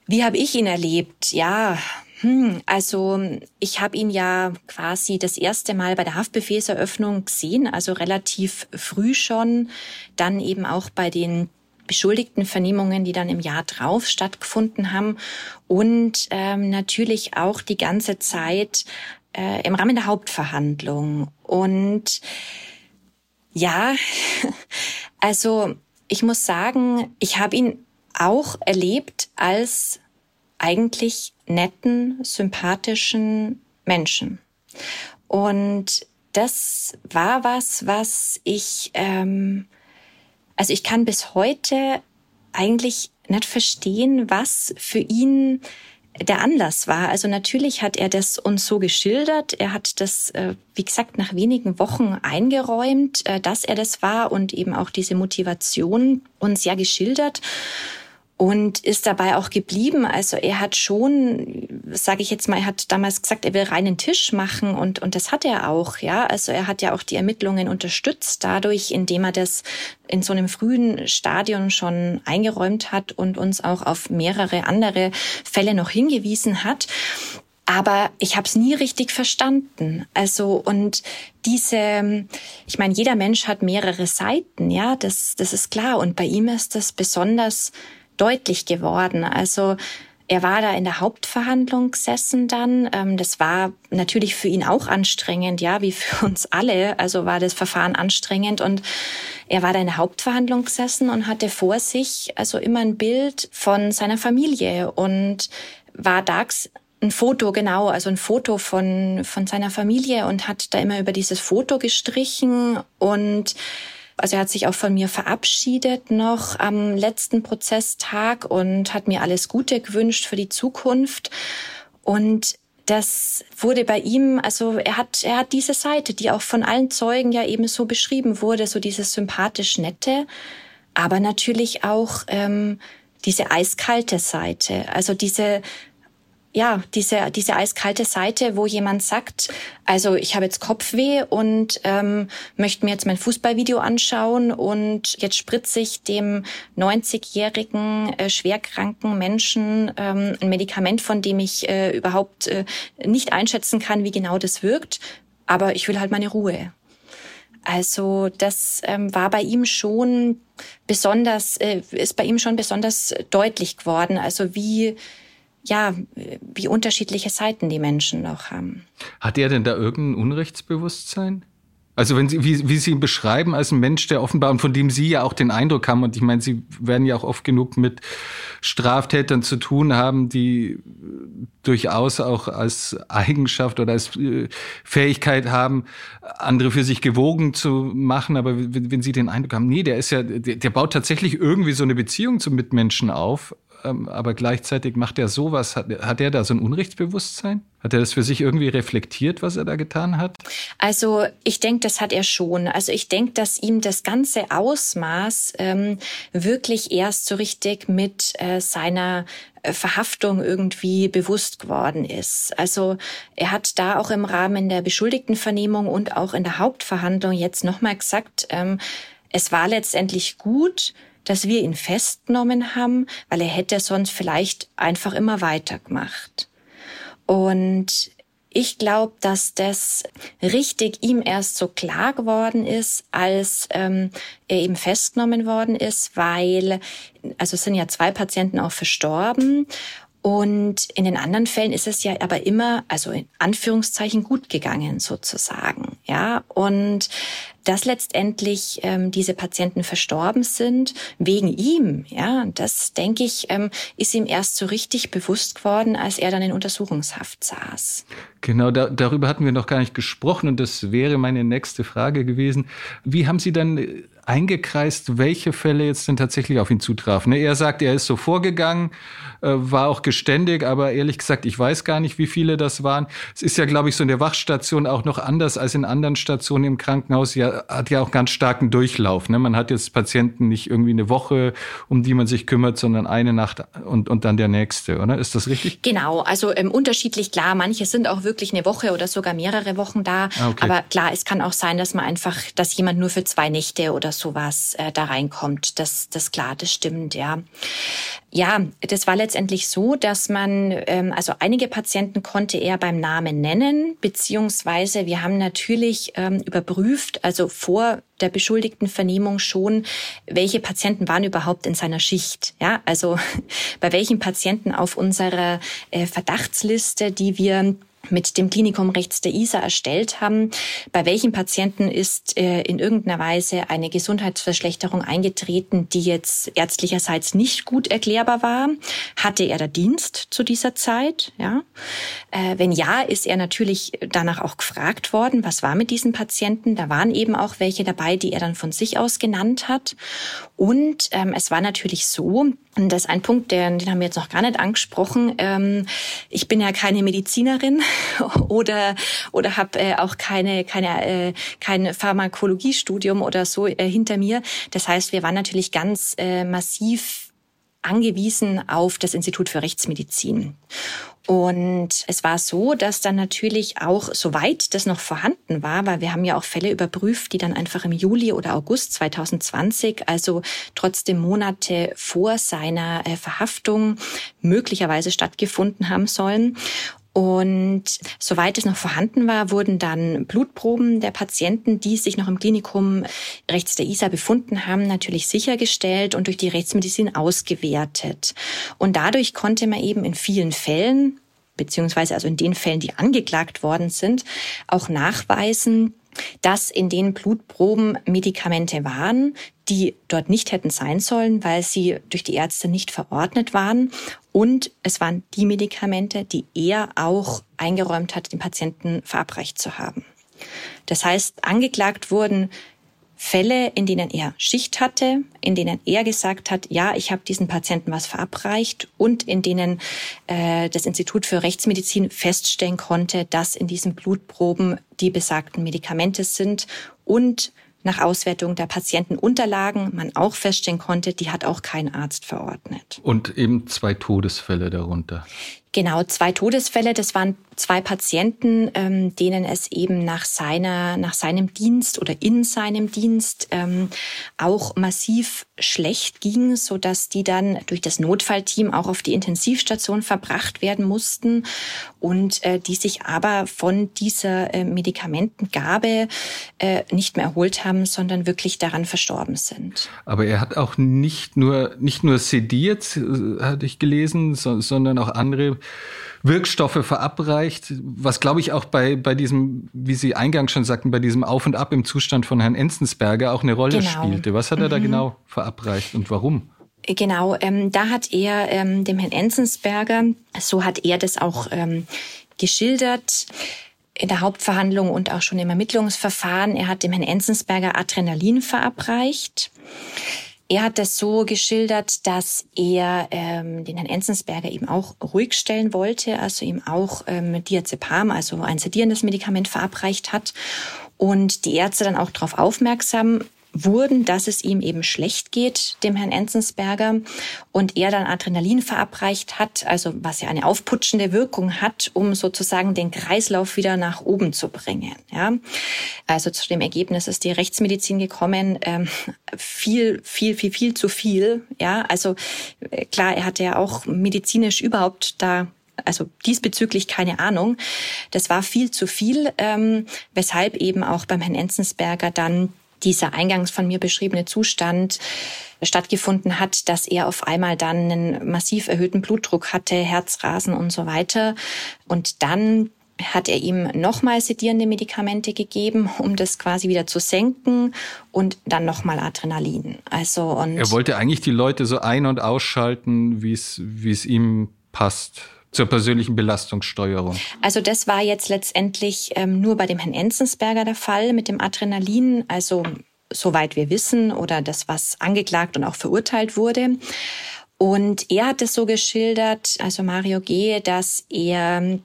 Wie habe ich ihn erlebt? Ja, hm, also ich habe ihn ja quasi das erste Mal bei der Haftbefehlseröffnung gesehen, also relativ früh schon, dann eben auch bei den beschuldigten Vernehmungen, die dann im Jahr drauf stattgefunden haben und ähm, natürlich auch die ganze Zeit äh, im Rahmen der Hauptverhandlung. Und ja, also ich muss sagen, ich habe ihn auch erlebt als eigentlich netten, sympathischen Menschen. Und das war was, was ich, ähm, also ich kann bis heute eigentlich nicht verstehen, was für ihn der Anlass war. Also natürlich hat er das uns so geschildert. Er hat das, äh, wie gesagt, nach wenigen Wochen eingeräumt, äh, dass er das war und eben auch diese Motivation uns ja geschildert und ist dabei auch geblieben. Also er hat schon, sage ich jetzt mal, er hat damals gesagt, er will reinen Tisch machen und und das hat er auch, ja. Also er hat ja auch die Ermittlungen unterstützt dadurch, indem er das in so einem frühen Stadion schon eingeräumt hat und uns auch auf mehrere andere Fälle noch hingewiesen hat. Aber ich habe es nie richtig verstanden. Also und diese, ich meine, jeder Mensch hat mehrere Seiten, ja, das das ist klar. Und bei ihm ist das besonders deutlich geworden. Also er war da in der Hauptverhandlung gesessen dann. Ähm, das war natürlich für ihn auch anstrengend, ja, wie für uns alle. Also war das Verfahren anstrengend und er war da in der Hauptverhandlung gesessen und hatte vor sich also immer ein Bild von seiner Familie und war da ein Foto, genau, also ein Foto von, von seiner Familie und hat da immer über dieses Foto gestrichen und also er hat sich auch von mir verabschiedet noch am letzten Prozesstag und hat mir alles Gute gewünscht für die Zukunft. Und das wurde bei ihm, also er hat, er hat diese Seite, die auch von allen Zeugen ja eben so beschrieben wurde, so dieses sympathisch nette, aber natürlich auch ähm, diese eiskalte Seite, also diese ja, diese, diese eiskalte Seite, wo jemand sagt, also ich habe jetzt Kopfweh und ähm, möchte mir jetzt mein Fußballvideo anschauen und jetzt spritze ich dem 90-jährigen äh, schwerkranken Menschen ähm, ein Medikament, von dem ich äh, überhaupt äh, nicht einschätzen kann, wie genau das wirkt, aber ich will halt meine Ruhe. Also das ähm, war bei ihm schon besonders, äh, ist bei ihm schon besonders deutlich geworden. Also wie ja, wie unterschiedliche Seiten die Menschen noch haben.
Hat er denn da irgendein Unrechtsbewusstsein? Also wenn Sie, wie, wie Sie ihn beschreiben als ein Mensch, der offenbar und von dem Sie ja auch den Eindruck haben, und ich meine, Sie werden ja auch oft genug mit Straftätern zu tun haben, die durchaus auch als Eigenschaft oder als äh, Fähigkeit haben, andere für sich gewogen zu machen. Aber wenn, Sie den Eindruck haben, nee, der ist ja, der, der baut tatsächlich irgendwie so eine Beziehung zu Mitmenschen auf, aber gleichzeitig macht er sowas. Hat, hat er da so ein Unrechtsbewusstsein? Hat er das für sich irgendwie reflektiert, was er da getan hat?
Also ich denke, das hat er schon. Also ich denke, dass ihm das ganze Ausmaß ähm, wirklich erst so richtig mit äh, seiner äh, Verhaftung irgendwie bewusst geworden ist. Also er hat da auch im Rahmen der Beschuldigtenvernehmung und auch in der Hauptverhandlung jetzt nochmal gesagt, ähm, es war letztendlich gut, dass wir ihn festgenommen haben, weil er hätte sonst vielleicht einfach immer weitergemacht. Und ich glaube, dass das richtig ihm erst so klar geworden ist, als ähm, er eben festgenommen worden ist, weil, also es sind ja zwei Patienten auch verstorben und in den anderen Fällen ist es ja aber immer, also in Anführungszeichen, gut gegangen sozusagen. Ja, und dass letztendlich ähm, diese Patienten verstorben sind wegen ihm. Ja, das denke ich, ähm, ist ihm erst so richtig bewusst geworden, als er dann in Untersuchungshaft saß.
Genau, da, darüber hatten wir noch gar nicht gesprochen und das wäre meine nächste Frage gewesen. Wie haben Sie dann eingekreist, welche Fälle jetzt denn tatsächlich auf ihn zutrafen. Er sagt, er ist so vorgegangen, äh, war auch geständig, aber ehrlich gesagt, ich weiß gar nicht, wie viele das waren. Es ist ja, glaube ich, so in der Wachstation auch noch anders als in anderen Stationen im Krankenhaus. Ja, hat ja auch ganz starken Durchlauf. Ne? Man hat jetzt Patienten nicht irgendwie eine Woche, um die man sich kümmert, sondern eine Nacht und, und dann der nächste, oder? Ist das richtig?
Genau, also ähm, unterschiedlich klar. Manche sind auch wirklich eine Woche oder sogar mehrere Wochen da. Ah, okay. Aber klar, es kann auch sein, dass man einfach, dass jemand nur für zwei Nächte oder sowas äh, da reinkommt. Das, das klar, das stimmt, ja. Ja, das war letztendlich so, dass man, ähm, also einige Patienten konnte er beim Namen nennen, beziehungsweise wir haben natürlich ähm, überprüft, also vor der beschuldigten Vernehmung schon, welche Patienten waren überhaupt in seiner Schicht. Ja, also bei welchen Patienten auf unserer äh, Verdachtsliste, die wir mit dem Klinikum rechts der ISA erstellt haben. Bei welchen Patienten ist äh, in irgendeiner Weise eine Gesundheitsverschlechterung eingetreten, die jetzt ärztlicherseits nicht gut erklärbar war? Hatte er da Dienst zu dieser Zeit? Ja. Äh, wenn ja, ist er natürlich danach auch gefragt worden, was war mit diesen Patienten? Da waren eben auch welche dabei, die er dann von sich aus genannt hat. Und ähm, es war natürlich so, und das ist ein Punkt, den, den haben wir jetzt noch gar nicht angesprochen. Ähm, ich bin ja keine Medizinerin oder oder habe äh, auch keine keine äh, kein Pharmakologiestudium oder so äh, hinter mir. Das heißt, wir waren natürlich ganz äh, massiv angewiesen auf das Institut für Rechtsmedizin. Und es war so, dass dann natürlich auch, soweit das noch vorhanden war, weil wir haben ja auch Fälle überprüft, die dann einfach im Juli oder August 2020, also trotzdem Monate vor seiner äh, Verhaftung, möglicherweise stattgefunden haben sollen. Und soweit es noch vorhanden war, wurden dann Blutproben der Patienten, die sich noch im Klinikum rechts der ISA befunden haben, natürlich sichergestellt und durch die Rechtsmedizin ausgewertet. Und dadurch konnte man eben in vielen Fällen, beziehungsweise also in den Fällen, die angeklagt worden sind, auch nachweisen, dass in den Blutproben Medikamente waren, die dort nicht hätten sein sollen, weil sie durch die Ärzte nicht verordnet waren. Und es waren die Medikamente, die er auch eingeräumt hat, den Patienten verabreicht zu haben. Das heißt, angeklagt wurden Fälle, in denen er Schicht hatte, in denen er gesagt hat, ja, ich habe diesen Patienten was verabreicht und in denen äh, das Institut für Rechtsmedizin feststellen konnte, dass in diesen Blutproben die besagten Medikamente sind und nach Auswertung der Patientenunterlagen man auch feststellen konnte, die hat auch kein Arzt verordnet.
Und eben zwei Todesfälle darunter.
Genau, zwei Todesfälle. Das waren zwei Patienten, ähm, denen es eben nach seiner, nach seinem Dienst oder in seinem Dienst ähm, auch massiv schlecht ging, so dass die dann durch das Notfallteam auch auf die Intensivstation verbracht werden mussten und äh, die sich aber von dieser äh, Medikamentengabe äh, nicht mehr erholt haben, sondern wirklich daran verstorben sind.
Aber er hat auch nicht nur nicht nur sediert, äh, hatte ich gelesen, so, sondern auch andere Wirkstoffe verabreicht, was glaube ich auch bei, bei diesem, wie Sie eingangs schon sagten, bei diesem Auf und Ab im Zustand von Herrn Enzensberger auch eine Rolle genau. spielte. Was hat er mhm. da genau verabreicht und warum?
Genau, ähm, da hat er ähm, dem Herrn Enzensberger, so hat er das auch ähm, geschildert, in der Hauptverhandlung und auch schon im Ermittlungsverfahren. Er hat dem Herrn Enzensberger Adrenalin verabreicht. Er hat das so geschildert, dass er ähm, den Herrn Enzensberger eben auch ruhig stellen wollte, also ihm auch ähm, Diazepam, also ein sedierendes Medikament verabreicht hat. Und die Ärzte dann auch darauf aufmerksam wurden, dass es ihm eben schlecht geht, dem Herrn Enzensberger, und er dann Adrenalin verabreicht hat, also was ja eine aufputschende Wirkung hat, um sozusagen den Kreislauf wieder nach oben zu bringen. Ja, also zu dem Ergebnis ist die Rechtsmedizin gekommen, ähm, viel, viel, viel, viel zu viel. Ja, also äh, klar, er hatte ja auch medizinisch überhaupt da also diesbezüglich keine Ahnung. Das war viel zu viel, ähm, weshalb eben auch beim Herrn Enzensberger dann dieser eingangs von mir beschriebene Zustand stattgefunden hat, dass er auf einmal dann einen massiv erhöhten Blutdruck hatte, Herzrasen und so weiter. Und dann hat er ihm nochmal sedierende Medikamente gegeben, um das quasi wieder zu senken und dann nochmal Adrenalin. Also und
er wollte eigentlich die Leute so ein- und ausschalten, wie es wie es ihm passt zur persönlichen Belastungssteuerung?
Also das war jetzt letztendlich ähm, nur bei dem Herrn Enzensberger der Fall mit dem Adrenalin, also soweit wir wissen oder das, was angeklagt und auch verurteilt wurde. Und er hat es so geschildert, also Mario G., dass er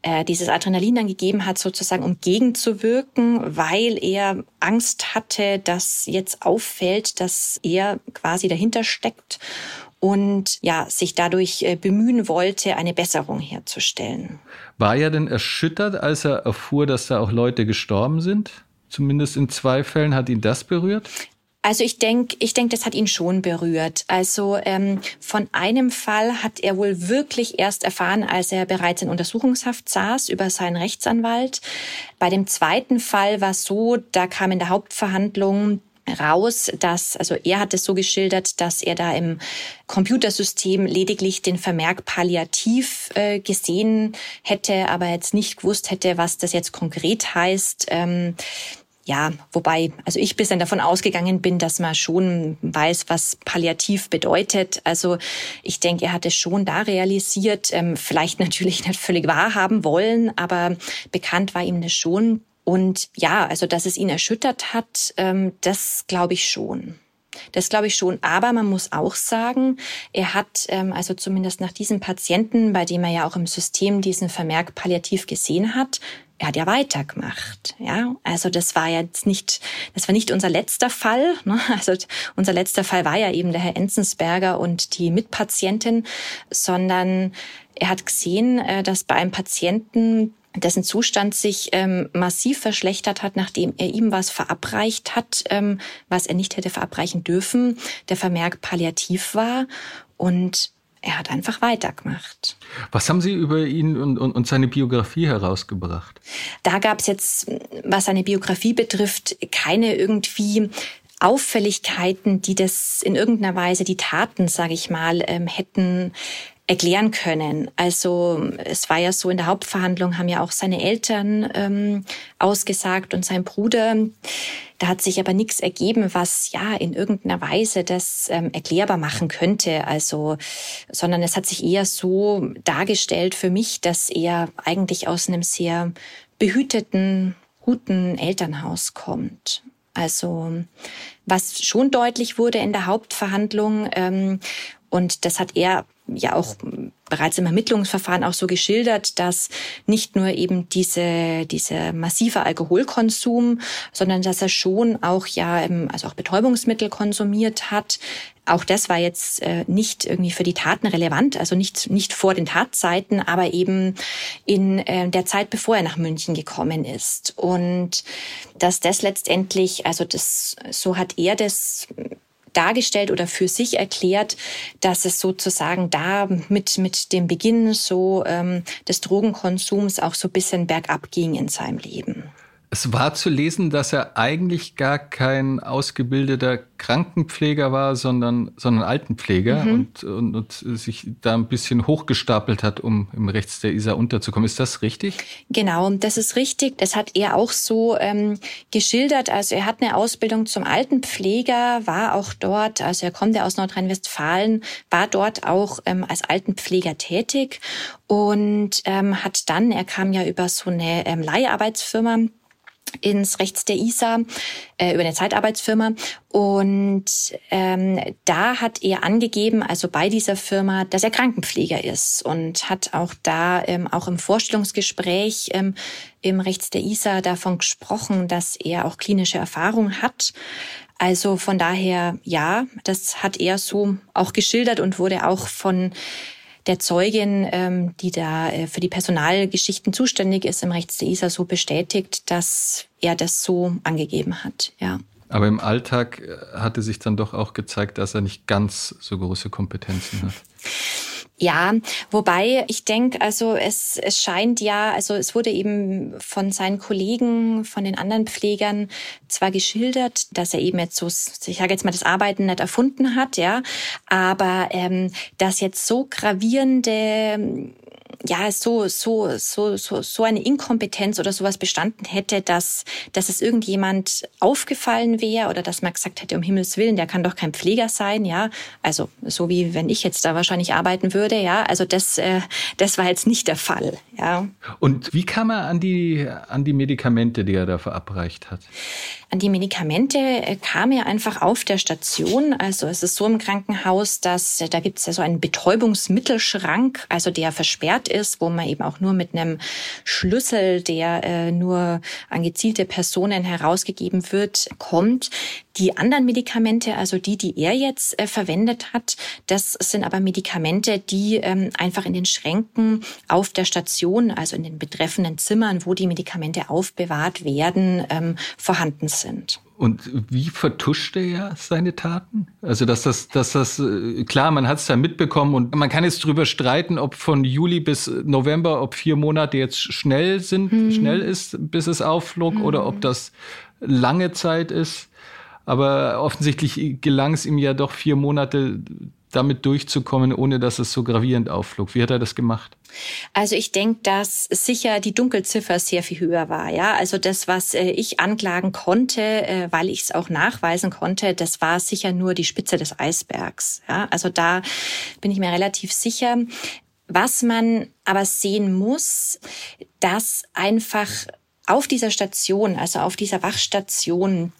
äh, dieses Adrenalin dann gegeben hat, sozusagen um gegenzuwirken, weil er Angst hatte, dass jetzt auffällt, dass er quasi dahinter steckt und ja, sich dadurch äh, bemühen wollte, eine Besserung herzustellen.
War er denn erschüttert, als er erfuhr, dass da auch Leute gestorben sind? Zumindest in zwei Fällen hat ihn das berührt?
Also ich denke, ich denk, das hat ihn schon berührt. Also ähm, von einem Fall hat er wohl wirklich erst erfahren, als er bereits in Untersuchungshaft saß über seinen Rechtsanwalt. Bei dem zweiten Fall war es so, da kam in der Hauptverhandlung raus, dass, also er hat es so geschildert, dass er da im Computersystem lediglich den Vermerk palliativ äh, gesehen hätte, aber jetzt nicht gewusst hätte, was das jetzt konkret heißt. Ähm, ja, wobei, also ich bislang davon ausgegangen bin, dass man schon weiß, was palliativ bedeutet. Also ich denke, er hatte schon da realisiert, ähm, vielleicht natürlich nicht völlig wahrhaben wollen, aber bekannt war ihm das schon. Und ja, also dass es ihn erschüttert hat, ähm, das glaube ich schon. Das glaube ich schon. Aber man muss auch sagen, er hat, ähm, also zumindest nach diesem Patienten, bei dem er ja auch im System diesen Vermerk palliativ gesehen hat, er hat ja weitergemacht. Ja, also das war jetzt nicht, das war nicht unser letzter Fall. Ne? Also unser letzter Fall war ja eben der Herr Enzensberger und die Mitpatientin, sondern er hat gesehen, äh, dass bei einem Patienten dessen Zustand sich ähm, massiv verschlechtert hat, nachdem er ihm was verabreicht hat, ähm, was er nicht hätte verabreichen dürfen. Der Vermerk palliativ war und er hat einfach weitergemacht.
Was haben Sie über ihn und, und, und seine Biografie herausgebracht?
Da gab es jetzt, was seine Biografie betrifft, keine irgendwie Auffälligkeiten, die das in irgendeiner Weise die Taten, sage ich mal, ähm, hätten erklären können. Also es war ja so, in der Hauptverhandlung haben ja auch seine Eltern ähm, ausgesagt und sein Bruder. Da hat sich aber nichts ergeben, was ja in irgendeiner Weise das ähm, erklärbar machen könnte. Also, sondern es hat sich eher so dargestellt für mich, dass er eigentlich aus einem sehr behüteten, guten Elternhaus kommt. Also was schon deutlich wurde in der Hauptverhandlung, ähm, und das hat er ja auch bereits im Ermittlungsverfahren auch so geschildert, dass nicht nur eben diese, diese massive Alkoholkonsum, sondern dass er schon auch ja, also auch Betäubungsmittel konsumiert hat. Auch das war jetzt äh, nicht irgendwie für die Taten relevant, also nicht, nicht vor den Tatzeiten, aber eben in äh, der Zeit, bevor er nach München gekommen ist. Und dass das letztendlich, also das, so hat er das dargestellt oder für sich erklärt, dass es sozusagen da mit, mit dem Beginn so ähm, des Drogenkonsums auch so bisschen bergab ging in seinem Leben.
Es war zu lesen, dass er eigentlich gar kein ausgebildeter Krankenpfleger war, sondern, sondern Altenpfleger mhm. und, und, und, sich da ein bisschen hochgestapelt hat, um im Rechts der Isar unterzukommen. Ist das richtig?
Genau, das ist richtig. Das hat er auch so ähm, geschildert. Also er hat eine Ausbildung zum Altenpfleger, war auch dort, also er kommt ja aus Nordrhein-Westfalen, war dort auch ähm, als Altenpfleger tätig und ähm, hat dann, er kam ja über so eine ähm, Leiharbeitsfirma, ins Rechts der ISA äh, über eine Zeitarbeitsfirma. Und ähm, da hat er angegeben, also bei dieser Firma, dass er Krankenpfleger ist und hat auch da ähm, auch im Vorstellungsgespräch ähm, im Rechts der ISA davon gesprochen, dass er auch klinische Erfahrung hat. Also von daher, ja, das hat er so auch geschildert und wurde auch von der Zeugin, ähm, die da äh, für die Personalgeschichten zuständig ist im Rechts der ISA, so bestätigt, dass er das so angegeben hat. Ja.
Aber im Alltag äh, hatte sich dann doch auch gezeigt, dass er nicht ganz so große Kompetenzen hat.
Ja, wobei ich denke, also es, es scheint ja, also es wurde eben von seinen Kollegen, von den anderen Pflegern zwar geschildert, dass er eben jetzt so, ich sage jetzt mal, das Arbeiten nicht erfunden hat, ja, aber ähm, dass jetzt so gravierende ja so so so so so eine Inkompetenz oder sowas bestanden hätte, dass dass es irgendjemand aufgefallen wäre oder dass man gesagt hätte um Himmels willen, der kann doch kein Pfleger sein, ja, also so wie wenn ich jetzt da wahrscheinlich arbeiten würde, ja, also das äh, das war jetzt nicht der Fall, ja.
Und wie kam er an die an die Medikamente, die er da verabreicht hat?
An die Medikamente äh, kam er einfach auf der Station. Also es ist so im Krankenhaus, dass äh, da gibt es ja so einen Betäubungsmittelschrank, also der versperrt ist, wo man eben auch nur mit einem Schlüssel, der äh, nur an gezielte Personen herausgegeben wird, kommt. Die anderen Medikamente, also die, die er jetzt äh, verwendet hat, das sind aber Medikamente, die ähm, einfach in den Schränken auf der Station, also in den betreffenden Zimmern, wo die Medikamente aufbewahrt werden, ähm, vorhanden sind.
Und wie vertuscht er seine Taten? Also, dass das, dass das, äh, klar, man hat es da mitbekommen und man kann jetzt drüber streiten, ob von Juli bis November, ob vier Monate jetzt schnell sind, hm. schnell ist, bis es aufflog, hm. oder ob das lange Zeit ist. Aber offensichtlich gelang es ihm ja doch vier Monate damit durchzukommen, ohne dass es so gravierend aufflog. Wie hat er das gemacht?
Also ich denke, dass sicher die Dunkelziffer sehr viel höher war. Ja, also das, was äh, ich anklagen konnte, äh, weil ich es auch nachweisen konnte, das war sicher nur die Spitze des Eisbergs. Ja, also da bin ich mir relativ sicher. Was man aber sehen muss, dass einfach auf dieser Station, also auf dieser Wachstation,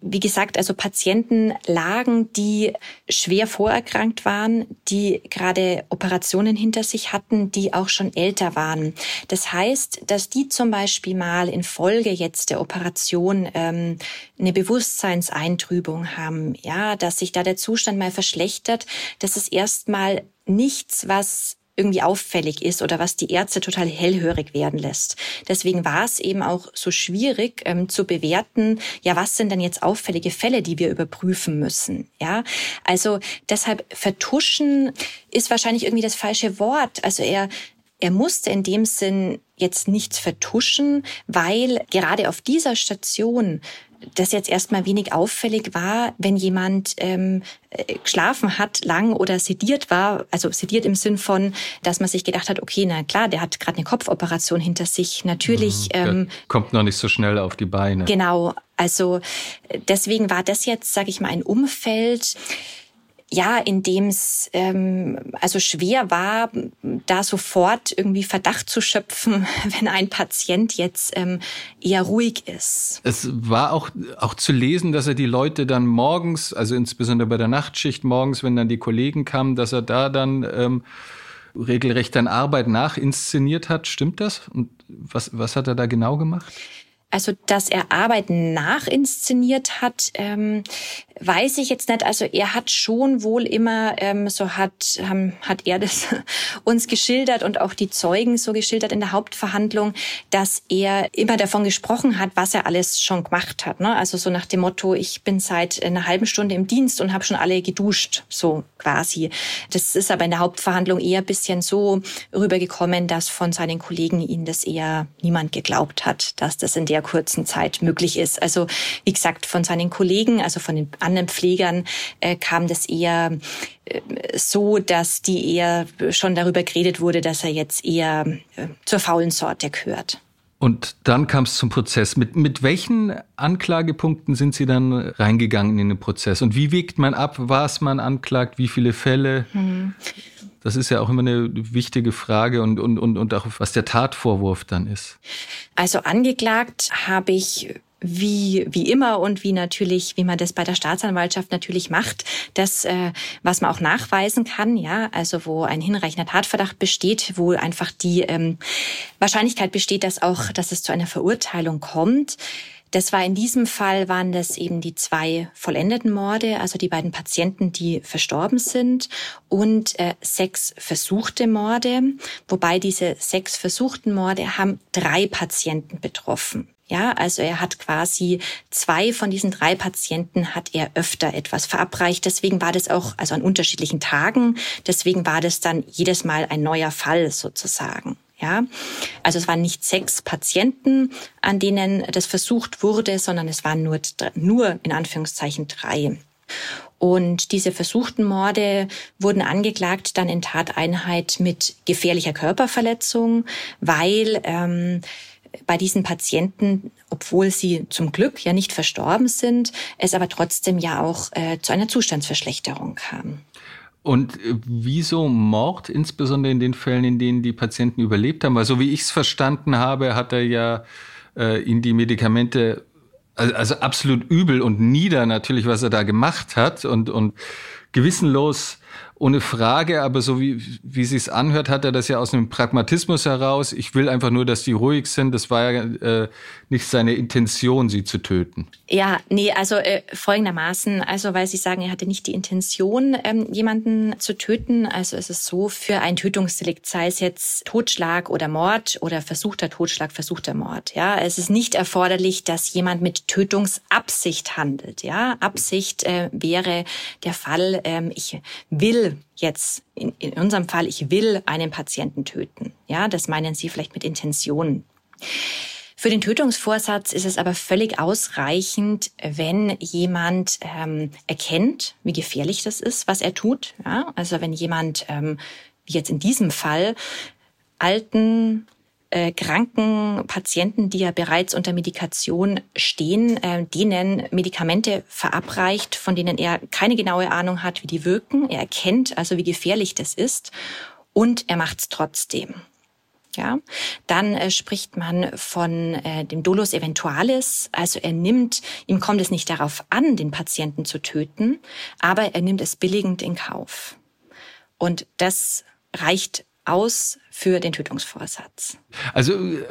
wie gesagt, also Patienten lagen, die schwer vorerkrankt waren, die gerade Operationen hinter sich hatten, die auch schon älter waren. Das heißt, dass die zum Beispiel mal in Folge jetzt der Operation ähm, eine Bewusstseinseintrübung haben, ja, dass sich da der Zustand mal verschlechtert. Das ist erstmal nichts, was irgendwie auffällig ist oder was die Ärzte total hellhörig werden lässt. Deswegen war es eben auch so schwierig ähm, zu bewerten, ja, was sind denn jetzt auffällige Fälle, die wir überprüfen müssen? Ja, also deshalb vertuschen ist wahrscheinlich irgendwie das falsche Wort. Also er er musste in dem Sinn jetzt nichts vertuschen, weil gerade auf dieser Station das jetzt erstmal wenig auffällig war, wenn jemand ähm, äh, geschlafen hat lang oder sediert war, also sediert im Sinn von, dass man sich gedacht hat, okay, na klar, der hat gerade eine Kopfoperation hinter sich, natürlich.
Mhm, ähm, kommt noch nicht so schnell auf die Beine.
Genau, also äh, deswegen war das jetzt, sage ich mal, ein Umfeld, ja, in dem es ähm, also schwer war, da sofort irgendwie Verdacht zu schöpfen, wenn ein Patient jetzt ähm, eher ruhig ist.
Es war auch, auch zu lesen, dass er die Leute dann morgens, also insbesondere bei der Nachtschicht morgens, wenn dann die Kollegen kamen, dass er da dann ähm, regelrecht dann Arbeit nachinszeniert hat. Stimmt das? Und was, was hat er da genau gemacht?
Also, dass er Arbeiten nachinszeniert hat, ähm, weiß ich jetzt nicht. Also, er hat schon wohl immer, ähm, so hat, ähm, hat er das uns geschildert und auch die Zeugen so geschildert in der Hauptverhandlung, dass er immer davon gesprochen hat, was er alles schon gemacht hat. Ne? Also so nach dem Motto, ich bin seit einer halben Stunde im Dienst und habe schon alle geduscht, so quasi. Das ist aber in der Hauptverhandlung eher bisschen so rübergekommen, dass von seinen Kollegen ihnen das eher niemand geglaubt hat, dass das in der kurzen Zeit möglich ist. Also wie gesagt, von seinen Kollegen, also von den anderen Pflegern äh, kam das eher äh, so, dass die eher schon darüber geredet wurde, dass er jetzt eher äh, zur faulen Sorte gehört.
Und dann kam es zum Prozess. Mit, mit welchen Anklagepunkten sind Sie dann reingegangen in den Prozess? Und wie wiegt man ab, was man anklagt, wie viele Fälle? Hm. Das ist ja auch immer eine wichtige Frage und, und, und, und auch was der Tatvorwurf dann ist.
Also angeklagt habe ich wie, wie immer und wie natürlich, wie man das bei der Staatsanwaltschaft natürlich macht, das, äh, was man auch nachweisen kann, ja, also wo ein hinreichender Tatverdacht besteht, wo einfach die ähm, Wahrscheinlichkeit besteht, dass auch, dass es zu einer Verurteilung kommt. Das war in diesem Fall waren das eben die zwei vollendeten Morde, also die beiden Patienten, die verstorben sind und äh, sechs versuchte Morde, wobei diese sechs versuchten Morde haben drei Patienten betroffen. Ja, also er hat quasi zwei von diesen drei Patienten hat er öfter etwas verabreicht. Deswegen war das auch, also an unterschiedlichen Tagen. Deswegen war das dann jedes Mal ein neuer Fall sozusagen. Ja, also es waren nicht sechs Patienten, an denen das versucht wurde, sondern es waren nur, nur in Anführungszeichen drei. Und diese versuchten Morde wurden angeklagt dann in Tateinheit mit gefährlicher Körperverletzung, weil ähm, bei diesen Patienten, obwohl sie zum Glück ja nicht verstorben sind, es aber trotzdem ja auch äh, zu einer Zustandsverschlechterung kam.
Und äh, wieso Mord, insbesondere in den Fällen, in denen die Patienten überlebt haben? Weil so wie ich es verstanden habe, hat er ja äh, in die Medikamente, also, also absolut übel und nieder natürlich, was er da gemacht hat und, und gewissenlos ohne Frage, aber so wie, wie sie es anhört, hat er das ja aus einem Pragmatismus heraus. Ich will einfach nur, dass die ruhig sind. Das war ja äh, nicht seine Intention, sie zu töten.
Ja, nee, also äh, folgendermaßen, also weil Sie sagen, er hatte nicht die Intention, ähm, jemanden zu töten. Also es ist so, für ein Tötungsdelikt, sei es jetzt Totschlag oder Mord oder versuchter Totschlag, versuchter Mord. Ja, es ist nicht erforderlich, dass jemand mit Tötungsabsicht handelt. Ja, Absicht äh, wäre der Fall, ähm, ich will jetzt, in, in unserem Fall, ich will einen Patienten töten. Ja, das meinen Sie vielleicht mit Intention. Für den Tötungsvorsatz ist es aber völlig ausreichend, wenn jemand ähm, erkennt, wie gefährlich das ist, was er tut. Ja? Also wenn jemand, ähm, wie jetzt in diesem Fall, alten äh, kranken Patienten, die ja bereits unter Medikation stehen, äh, denen Medikamente verabreicht, von denen er keine genaue Ahnung hat, wie die wirken. Er erkennt also, wie gefährlich das ist und er macht es trotzdem. Ja, dann äh, spricht man von äh, dem Dolus eventualis, also er nimmt, ihm kommt es nicht darauf an, den Patienten zu töten, aber er nimmt es billigend in Kauf. Und das reicht aus für den Tötungsvorsatz.
Also äh,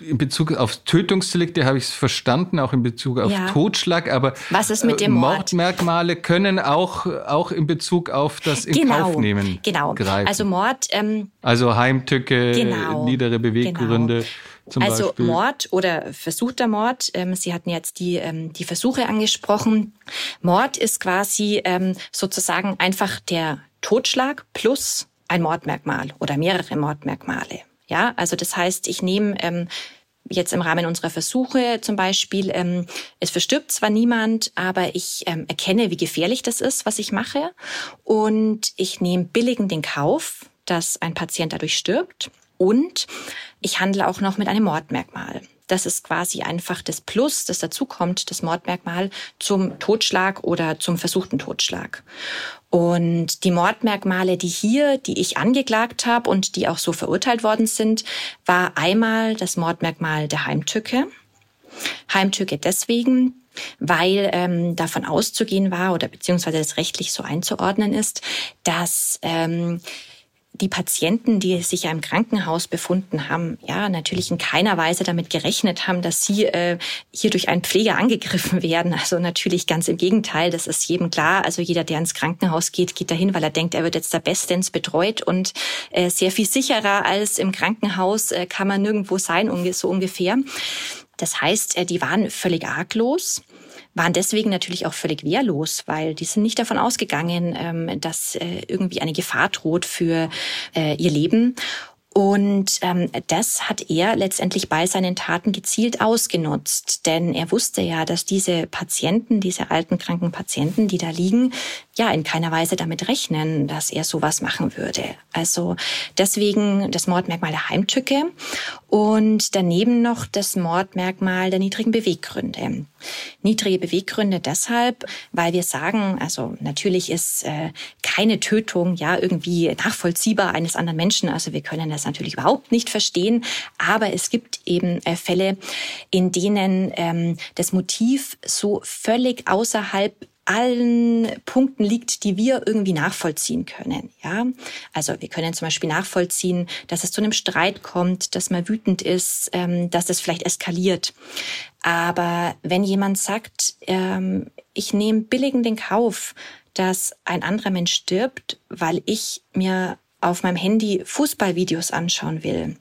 in Bezug auf Tötungsdelikte habe ich es verstanden, auch in Bezug auf ja. Totschlag, aber
was ist mit dem Mord?
Mordmerkmale können auch, auch in Bezug auf das in genau, Kaufnehmen
genau.
greifen.
Also Mord. Ähm,
also Heimtücke, genau, niedere Beweggründe. Genau.
also
Beispiel.
Mord oder versuchter Mord. Ähm, Sie hatten jetzt die, ähm, die Versuche angesprochen. Mord ist quasi ähm, sozusagen einfach der Totschlag plus ein Mordmerkmal oder mehrere Mordmerkmale. Ja, also das heißt, ich nehme ähm, jetzt im Rahmen unserer Versuche zum Beispiel, ähm, es verstirbt zwar niemand, aber ich ähm, erkenne, wie gefährlich das ist, was ich mache. Und ich nehme billigend den Kauf, dass ein Patient dadurch stirbt. Und ich handle auch noch mit einem Mordmerkmal. Das ist quasi einfach das Plus, das dazukommt, das Mordmerkmal zum Totschlag oder zum versuchten Totschlag. Und die Mordmerkmale, die hier, die ich angeklagt habe und die auch so verurteilt worden sind, war einmal das Mordmerkmal der Heimtücke. Heimtücke deswegen, weil ähm, davon auszugehen war oder beziehungsweise das rechtlich so einzuordnen ist, dass ähm, die Patienten, die sich ja im Krankenhaus befunden haben, ja natürlich in keiner Weise damit gerechnet haben, dass sie äh, hier durch einen Pfleger angegriffen werden. Also natürlich ganz im Gegenteil, das ist jedem klar. Also jeder, der ins Krankenhaus geht, geht dahin, weil er denkt, er wird jetzt da bestens betreut und äh, sehr viel sicherer als im Krankenhaus äh, kann man nirgendwo sein, so ungefähr. Das heißt, äh, die waren völlig arglos waren deswegen natürlich auch völlig wehrlos, weil die sind nicht davon ausgegangen, ähm, dass äh, irgendwie eine Gefahr droht für äh, ihr Leben. Und ähm, das hat er letztendlich bei seinen Taten gezielt ausgenutzt, denn er wusste ja, dass diese Patienten, diese alten kranken Patienten, die da liegen, ja in keiner Weise damit rechnen, dass er sowas machen würde. Also deswegen das Mordmerkmal der Heimtücke und daneben noch das Mordmerkmal der niedrigen Beweggründe. Niedrige Beweggründe deshalb, weil wir sagen, also natürlich ist äh, keine Tötung ja irgendwie nachvollziehbar eines anderen Menschen. Also wir können das natürlich überhaupt nicht verstehen, aber es gibt eben äh, Fälle, in denen ähm, das Motiv so völlig außerhalb allen Punkten liegt, die wir irgendwie nachvollziehen können. Ja, also wir können zum Beispiel nachvollziehen, dass es zu einem Streit kommt, dass man wütend ist, ähm, dass es vielleicht eskaliert. Aber wenn jemand sagt, ähm, ich nehme billigend den Kauf, dass ein anderer Mensch stirbt, weil ich mir auf meinem Handy Fußballvideos anschauen will,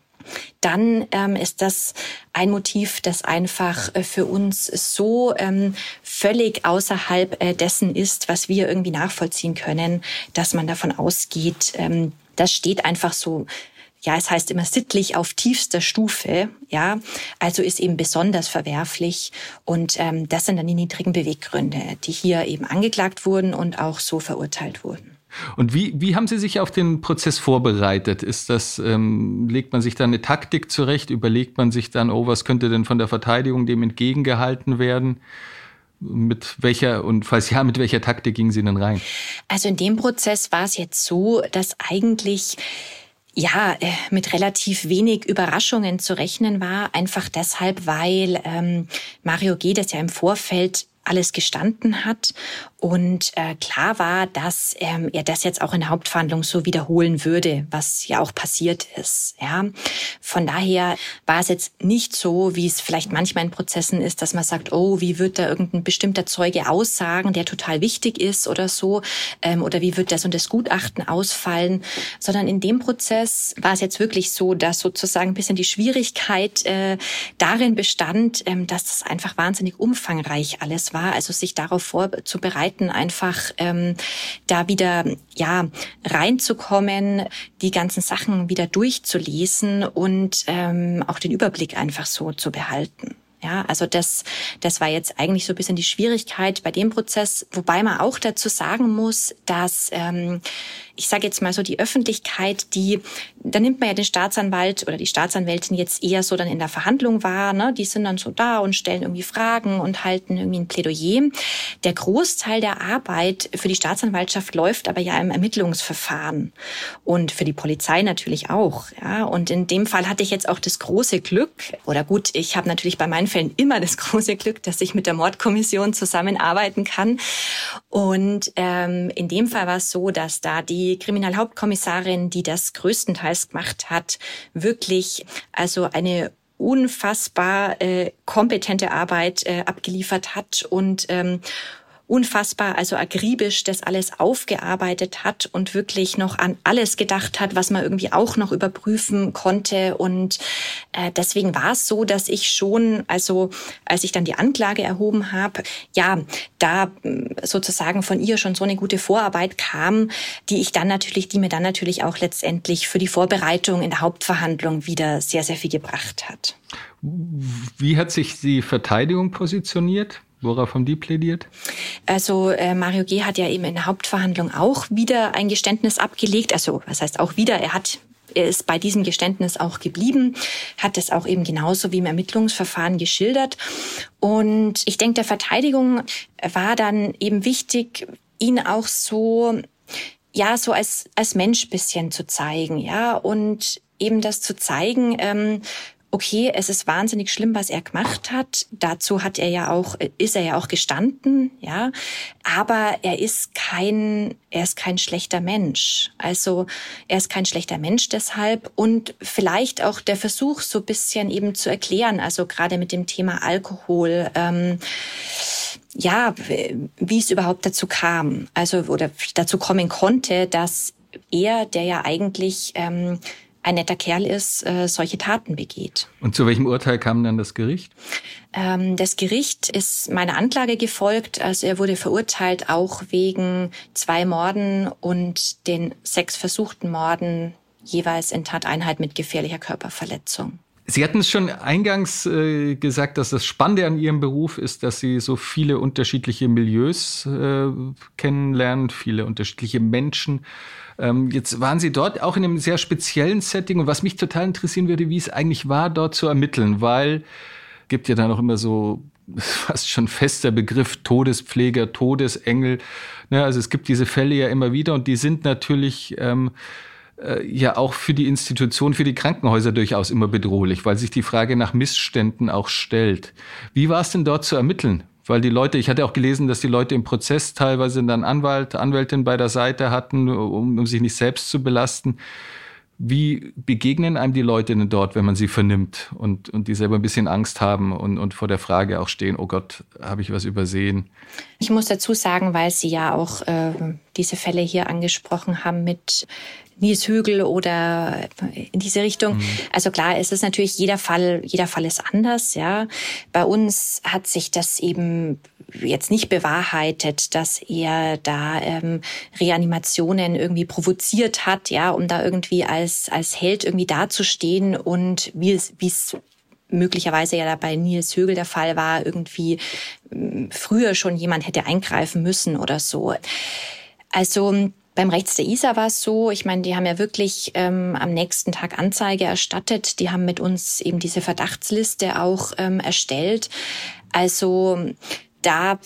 dann ähm, ist das ein Motiv, das einfach äh, für uns so ähm, völlig außerhalb äh, dessen ist, was wir irgendwie nachvollziehen können, dass man davon ausgeht, ähm, das steht einfach so ja, es heißt immer sittlich auf tiefster Stufe, ja, also ist eben besonders verwerflich und ähm, das sind dann die niedrigen Beweggründe, die hier eben angeklagt wurden und auch so verurteilt wurden.
Und wie, wie haben Sie sich auf den Prozess vorbereitet? Ist das, ähm, legt man sich da eine Taktik zurecht? Überlegt man sich dann, oh, was könnte denn von der Verteidigung dem entgegengehalten werden? Mit welcher und falls ja, mit welcher Taktik gingen Sie denn rein?
Also in dem Prozess war es jetzt so, dass eigentlich ja, äh, mit relativ wenig Überraschungen zu rechnen war, einfach deshalb, weil ähm, Mario G. das ja im Vorfeld alles gestanden hat und äh, klar war, dass ähm, er das jetzt auch in der Hauptverhandlung so wiederholen würde, was ja auch passiert ist. Ja, von daher war es jetzt nicht so, wie es vielleicht manchmal in Prozessen ist, dass man sagt, oh, wie wird da irgendein bestimmter Zeuge aussagen, der total wichtig ist oder so, ähm, oder wie wird das und das Gutachten ausfallen, sondern in dem Prozess war es jetzt wirklich so, dass sozusagen ein bisschen die Schwierigkeit äh, darin bestand, ähm, dass das einfach wahnsinnig umfangreich alles war, also sich darauf vorzubereiten einfach ähm, da wieder ja reinzukommen, die ganzen Sachen wieder durchzulesen und ähm, auch den Überblick einfach so zu behalten. Ja, also das, das war jetzt eigentlich so ein bisschen die Schwierigkeit bei dem Prozess, wobei man auch dazu sagen muss, dass ähm, ich sage jetzt mal so, die Öffentlichkeit, die, da nimmt man ja den Staatsanwalt oder die Staatsanwältin jetzt eher so dann in der Verhandlung wahr, ne? die sind dann so da und stellen irgendwie Fragen und halten irgendwie ein Plädoyer. Der Großteil der Arbeit für die Staatsanwaltschaft läuft aber ja im Ermittlungsverfahren und für die Polizei natürlich auch. Ja? Und in dem Fall hatte ich jetzt auch das große Glück, oder gut, ich habe natürlich bei meinen Fällen immer das große Glück, dass ich mit der Mordkommission zusammenarbeiten kann. Und ähm, in dem Fall war es so, dass da die die Kriminalhauptkommissarin, die das größtenteils gemacht hat, wirklich also eine unfassbar äh, kompetente Arbeit äh, abgeliefert hat und ähm, unfassbar, also akribisch das alles aufgearbeitet hat und wirklich noch an alles gedacht hat, was man irgendwie auch noch überprüfen konnte. Und äh, deswegen war es so, dass ich schon, also als ich dann die Anklage erhoben habe, ja, da mm, sozusagen von ihr schon so eine gute Vorarbeit kam, die ich dann natürlich, die mir dann natürlich auch letztendlich für die Vorbereitung in der Hauptverhandlung wieder sehr, sehr viel gebracht hat.
Wie hat sich die Verteidigung positioniert? Worauf haben die plädiert?
Also äh, Mario G. hat ja eben in der Hauptverhandlung auch wieder ein Geständnis abgelegt. Also was heißt auch wieder? Er hat er ist bei diesem Geständnis auch geblieben, hat es auch eben genauso wie im Ermittlungsverfahren geschildert. Und ich denke, der Verteidigung war dann eben wichtig, ihn auch so, ja, so als, als Mensch bisschen zu zeigen, ja, und eben das zu zeigen, ähm, okay, es ist wahnsinnig schlimm, was er gemacht hat. Dazu hat er ja auch, ist er ja auch gestanden, ja. Aber er ist kein, er ist kein schlechter Mensch. Also er ist kein schlechter Mensch deshalb und vielleicht auch der Versuch, so bisschen eben zu erklären, also gerade mit dem Thema Alkohol, ähm, ja, wie es überhaupt dazu kam, also oder dazu kommen konnte, dass er, der ja eigentlich ähm, ein netter Kerl ist, äh, solche Taten begeht.
Und zu welchem Urteil kam dann das Gericht?
Ähm, das Gericht ist meiner Anklage gefolgt. Also er wurde verurteilt auch wegen zwei Morden und den sechs versuchten Morden jeweils in Tateinheit mit gefährlicher Körperverletzung.
Sie hatten es schon eingangs äh, gesagt, dass das Spannende an Ihrem Beruf ist, dass Sie so viele unterschiedliche Milieus äh, kennenlernen, viele unterschiedliche Menschen. Ähm, jetzt waren Sie dort auch in einem sehr speziellen Setting und was mich total interessieren würde, wie es eigentlich war, dort zu ermitteln, weil gibt ja da noch immer so fast schon fester Begriff Todespfleger, Todesengel. Ne, also es gibt diese Fälle ja immer wieder und die sind natürlich ähm, äh, ja auch für die Institution, für die Krankenhäuser durchaus immer bedrohlich, weil sich die Frage nach Missständen auch stellt. Wie war es denn dort zu ermitteln? Weil die Leute, ich hatte auch gelesen, dass die Leute im Prozess teilweise dann Anwalt, Anwältin bei der Seite hatten, um, um sich nicht selbst zu belasten. Wie begegnen einem die Leute denn dort, wenn man sie vernimmt und, und die selber ein bisschen Angst haben und, und vor der Frage auch stehen, oh Gott, habe ich was übersehen?
Ich muss dazu sagen, weil Sie ja auch äh, diese Fälle hier angesprochen haben mit Nils Hügel oder in diese Richtung. Mhm. Also klar, es ist natürlich jeder Fall, jeder Fall ist anders, ja. Bei uns hat sich das eben jetzt nicht bewahrheitet, dass er da ähm, Reanimationen irgendwie provoziert hat, ja, um da irgendwie als als Held irgendwie dazustehen und wie es wie es möglicherweise ja da bei Nils Högel der Fall war, irgendwie früher schon jemand hätte eingreifen müssen oder so. Also beim Rechts der ISA war es so, ich meine, die haben ja wirklich ähm, am nächsten Tag Anzeige erstattet. Die haben mit uns eben diese Verdachtsliste auch ähm, erstellt. Also da,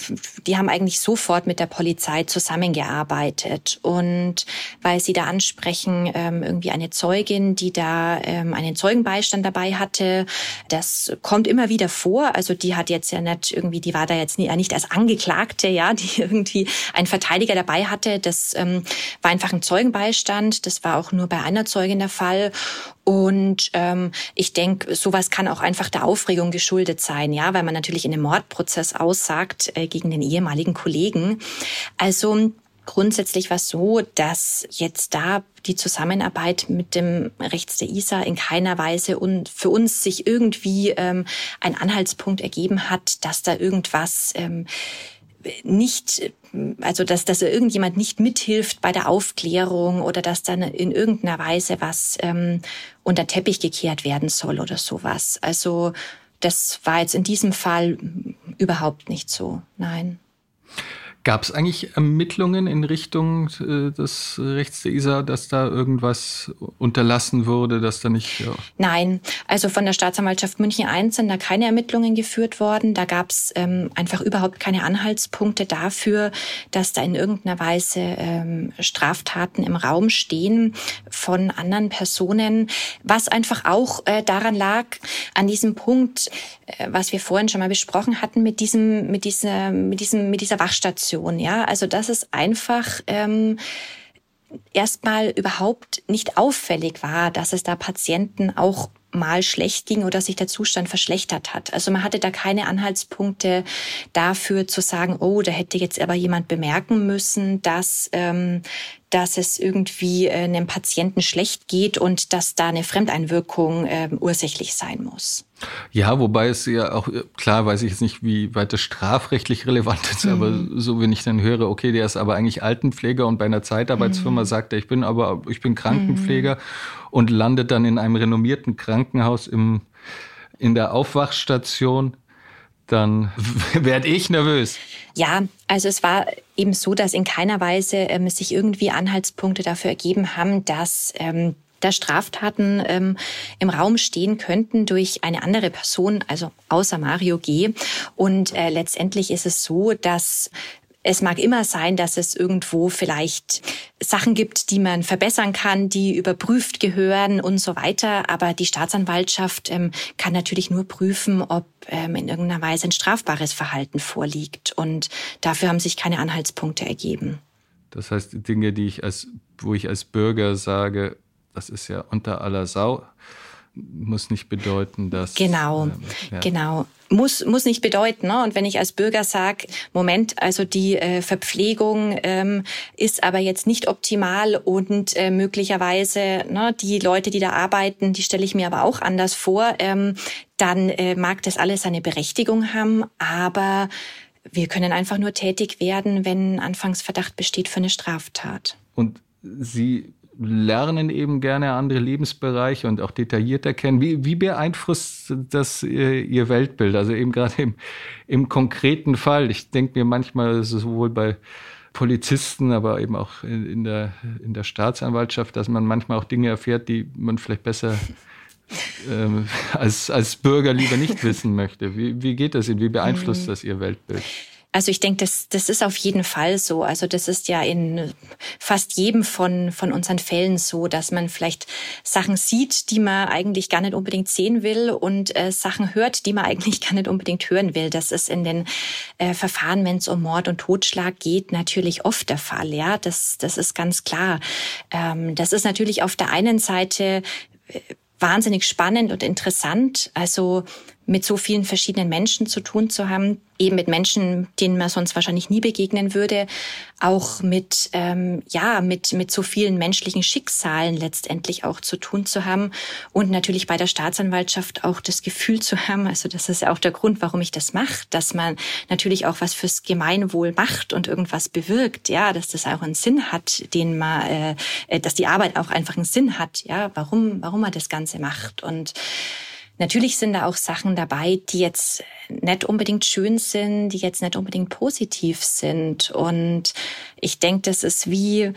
die haben eigentlich sofort mit der Polizei zusammengearbeitet. Und weil Sie da ansprechen, ähm, irgendwie eine Zeugin, die da ähm, einen Zeugenbeistand dabei hatte, das kommt immer wieder vor. Also die hat jetzt ja nicht irgendwie, die war da jetzt nicht als Angeklagte, ja, die irgendwie einen Verteidiger dabei hatte. Das ähm, war einfach ein Zeugenbeistand. Das war auch nur bei einer Zeugin der Fall. Und ähm, ich denke, sowas kann auch einfach der Aufregung geschuldet sein, ja, weil man natürlich in einem Mordprozess aussagt äh, gegen den ehemaligen Kollegen. Also grundsätzlich war es so, dass jetzt da die Zusammenarbeit mit dem Rechts der ISA in keiner Weise und für uns sich irgendwie ähm, ein Anhaltspunkt ergeben hat, dass da irgendwas ähm, nicht, also dass, dass irgendjemand nicht mithilft bei der Aufklärung oder dass dann in irgendeiner Weise was ähm, unter Teppich gekehrt werden soll oder sowas. Also das war jetzt in diesem Fall überhaupt nicht so, nein.
Gab es eigentlich Ermittlungen in Richtung äh, des Rechts der ISA, dass da irgendwas unterlassen wurde, dass da nicht. Ja.
Nein, also von der Staatsanwaltschaft München I sind da keine Ermittlungen geführt worden. Da gab es ähm, einfach überhaupt keine Anhaltspunkte dafür, dass da in irgendeiner Weise ähm, Straftaten im Raum stehen von anderen Personen, was einfach auch äh, daran lag, an diesem Punkt, äh, was wir vorhin schon mal besprochen hatten, mit diesem, mit dieser, mit diesem, mit dieser Wachstation. Situation. Ja, also das ist einfach ähm, erstmal überhaupt nicht auffällig war, dass es da Patienten auch mal schlecht ging oder sich der Zustand verschlechtert hat. Also man hatte da keine Anhaltspunkte dafür zu sagen, oh, da hätte jetzt aber jemand bemerken müssen, dass ähm, dass es irgendwie äh, einem Patienten schlecht geht und dass da eine Fremdeinwirkung äh, ursächlich sein muss.
Ja, wobei es ja auch, äh, klar weiß ich jetzt nicht, wie weit das strafrechtlich relevant ist, mhm. aber so wenn ich dann höre, okay, der ist aber eigentlich Altenpfleger und bei einer Zeitarbeitsfirma mhm. sagt er, ich bin aber, ich bin Krankenpfleger mhm. Und landet dann in einem renommierten Krankenhaus im, in der Aufwachstation, dann werde ich nervös.
Ja, also es war eben so, dass in keiner Weise ähm, sich irgendwie Anhaltspunkte dafür ergeben haben, dass ähm, da Straftaten ähm, im Raum stehen könnten durch eine andere Person, also außer Mario G. Und äh, letztendlich ist es so, dass es mag immer sein, dass es irgendwo vielleicht Sachen gibt, die man verbessern kann, die überprüft gehören und so weiter. Aber die Staatsanwaltschaft ähm, kann natürlich nur prüfen, ob ähm, in irgendeiner Weise ein strafbares Verhalten vorliegt. Und dafür haben sich keine Anhaltspunkte ergeben.
Das heißt, Dinge, die ich als, wo ich als Bürger sage, das ist ja unter aller Sau, muss nicht bedeuten, dass.
Genau, ähm, ja. genau. Muss, muss nicht bedeuten. Ne? Und wenn ich als Bürger sage, Moment, also die äh, Verpflegung ähm, ist aber jetzt nicht optimal und äh, möglicherweise ne, die Leute, die da arbeiten, die stelle ich mir aber auch anders vor, ähm, dann äh, mag das alles seine Berechtigung haben, aber wir können einfach nur tätig werden, wenn Anfangsverdacht besteht für eine Straftat.
Und Sie lernen eben gerne andere Lebensbereiche und auch detaillierter kennen. Wie, wie beeinflusst das äh, Ihr Weltbild? Also eben gerade im, im konkreten Fall. Ich denke mir manchmal, sowohl bei Polizisten, aber eben auch in der, in der Staatsanwaltschaft, dass man manchmal auch Dinge erfährt, die man vielleicht besser ähm, als, als Bürger lieber nicht wissen möchte. Wie, wie geht das Ihnen? Wie beeinflusst mhm. das Ihr Weltbild?
Also ich denke, das, das ist auf jeden Fall so. Also das ist ja in fast jedem von, von unseren Fällen so, dass man vielleicht Sachen sieht, die man eigentlich gar nicht unbedingt sehen will und äh, Sachen hört, die man eigentlich gar nicht unbedingt hören will. Das ist in den äh, Verfahren, wenn es um Mord und Totschlag geht, natürlich oft der Fall. Ja, das, das ist ganz klar. Ähm, das ist natürlich auf der einen Seite äh, wahnsinnig spannend und interessant. Also mit so vielen verschiedenen Menschen zu tun zu haben, eben mit Menschen, denen man sonst wahrscheinlich nie begegnen würde, auch mit ähm, ja mit mit so vielen menschlichen Schicksalen letztendlich auch zu tun zu haben und natürlich bei der Staatsanwaltschaft auch das Gefühl zu haben, also das ist ja auch der Grund, warum ich das mache, dass man natürlich auch was fürs Gemeinwohl macht und irgendwas bewirkt, ja, dass das auch einen Sinn hat, den man, äh, äh dass die Arbeit auch einfach einen Sinn hat, ja, warum warum man das Ganze macht. Und Natürlich sind da auch Sachen dabei, die jetzt nicht unbedingt schön sind, die jetzt nicht unbedingt positiv sind. Und ich denke, das ist wie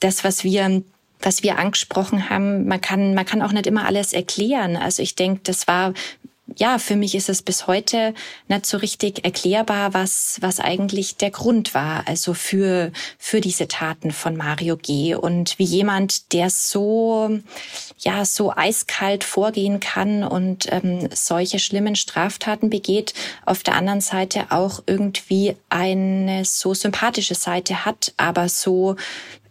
das, was wir was wir angesprochen haben, man kann, man kann auch nicht immer alles erklären. Also ich denke, das war ja, für mich ist es bis heute nicht so richtig erklärbar, was, was eigentlich der Grund war, also für, für diese Taten von Mario G. Und wie jemand, der so, ja, so eiskalt vorgehen kann und ähm, solche schlimmen Straftaten begeht, auf der anderen Seite auch irgendwie eine so sympathische Seite hat, aber so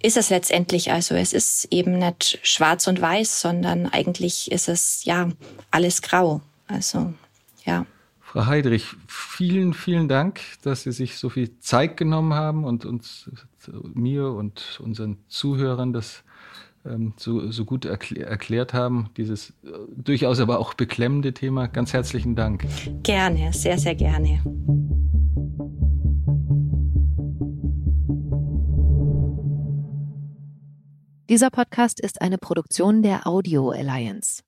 ist es letztendlich. Also es ist eben nicht schwarz und weiß, sondern eigentlich ist es ja alles grau. Also, ja.
Frau Heidrich, vielen, vielen Dank, dass Sie sich so viel Zeit genommen haben und uns, mir und unseren Zuhörern das ähm, so, so gut erklär, erklärt haben, dieses äh, durchaus aber auch beklemmende Thema. Ganz herzlichen Dank.
Gerne, sehr, sehr gerne.
Dieser Podcast ist eine Produktion der Audio Alliance.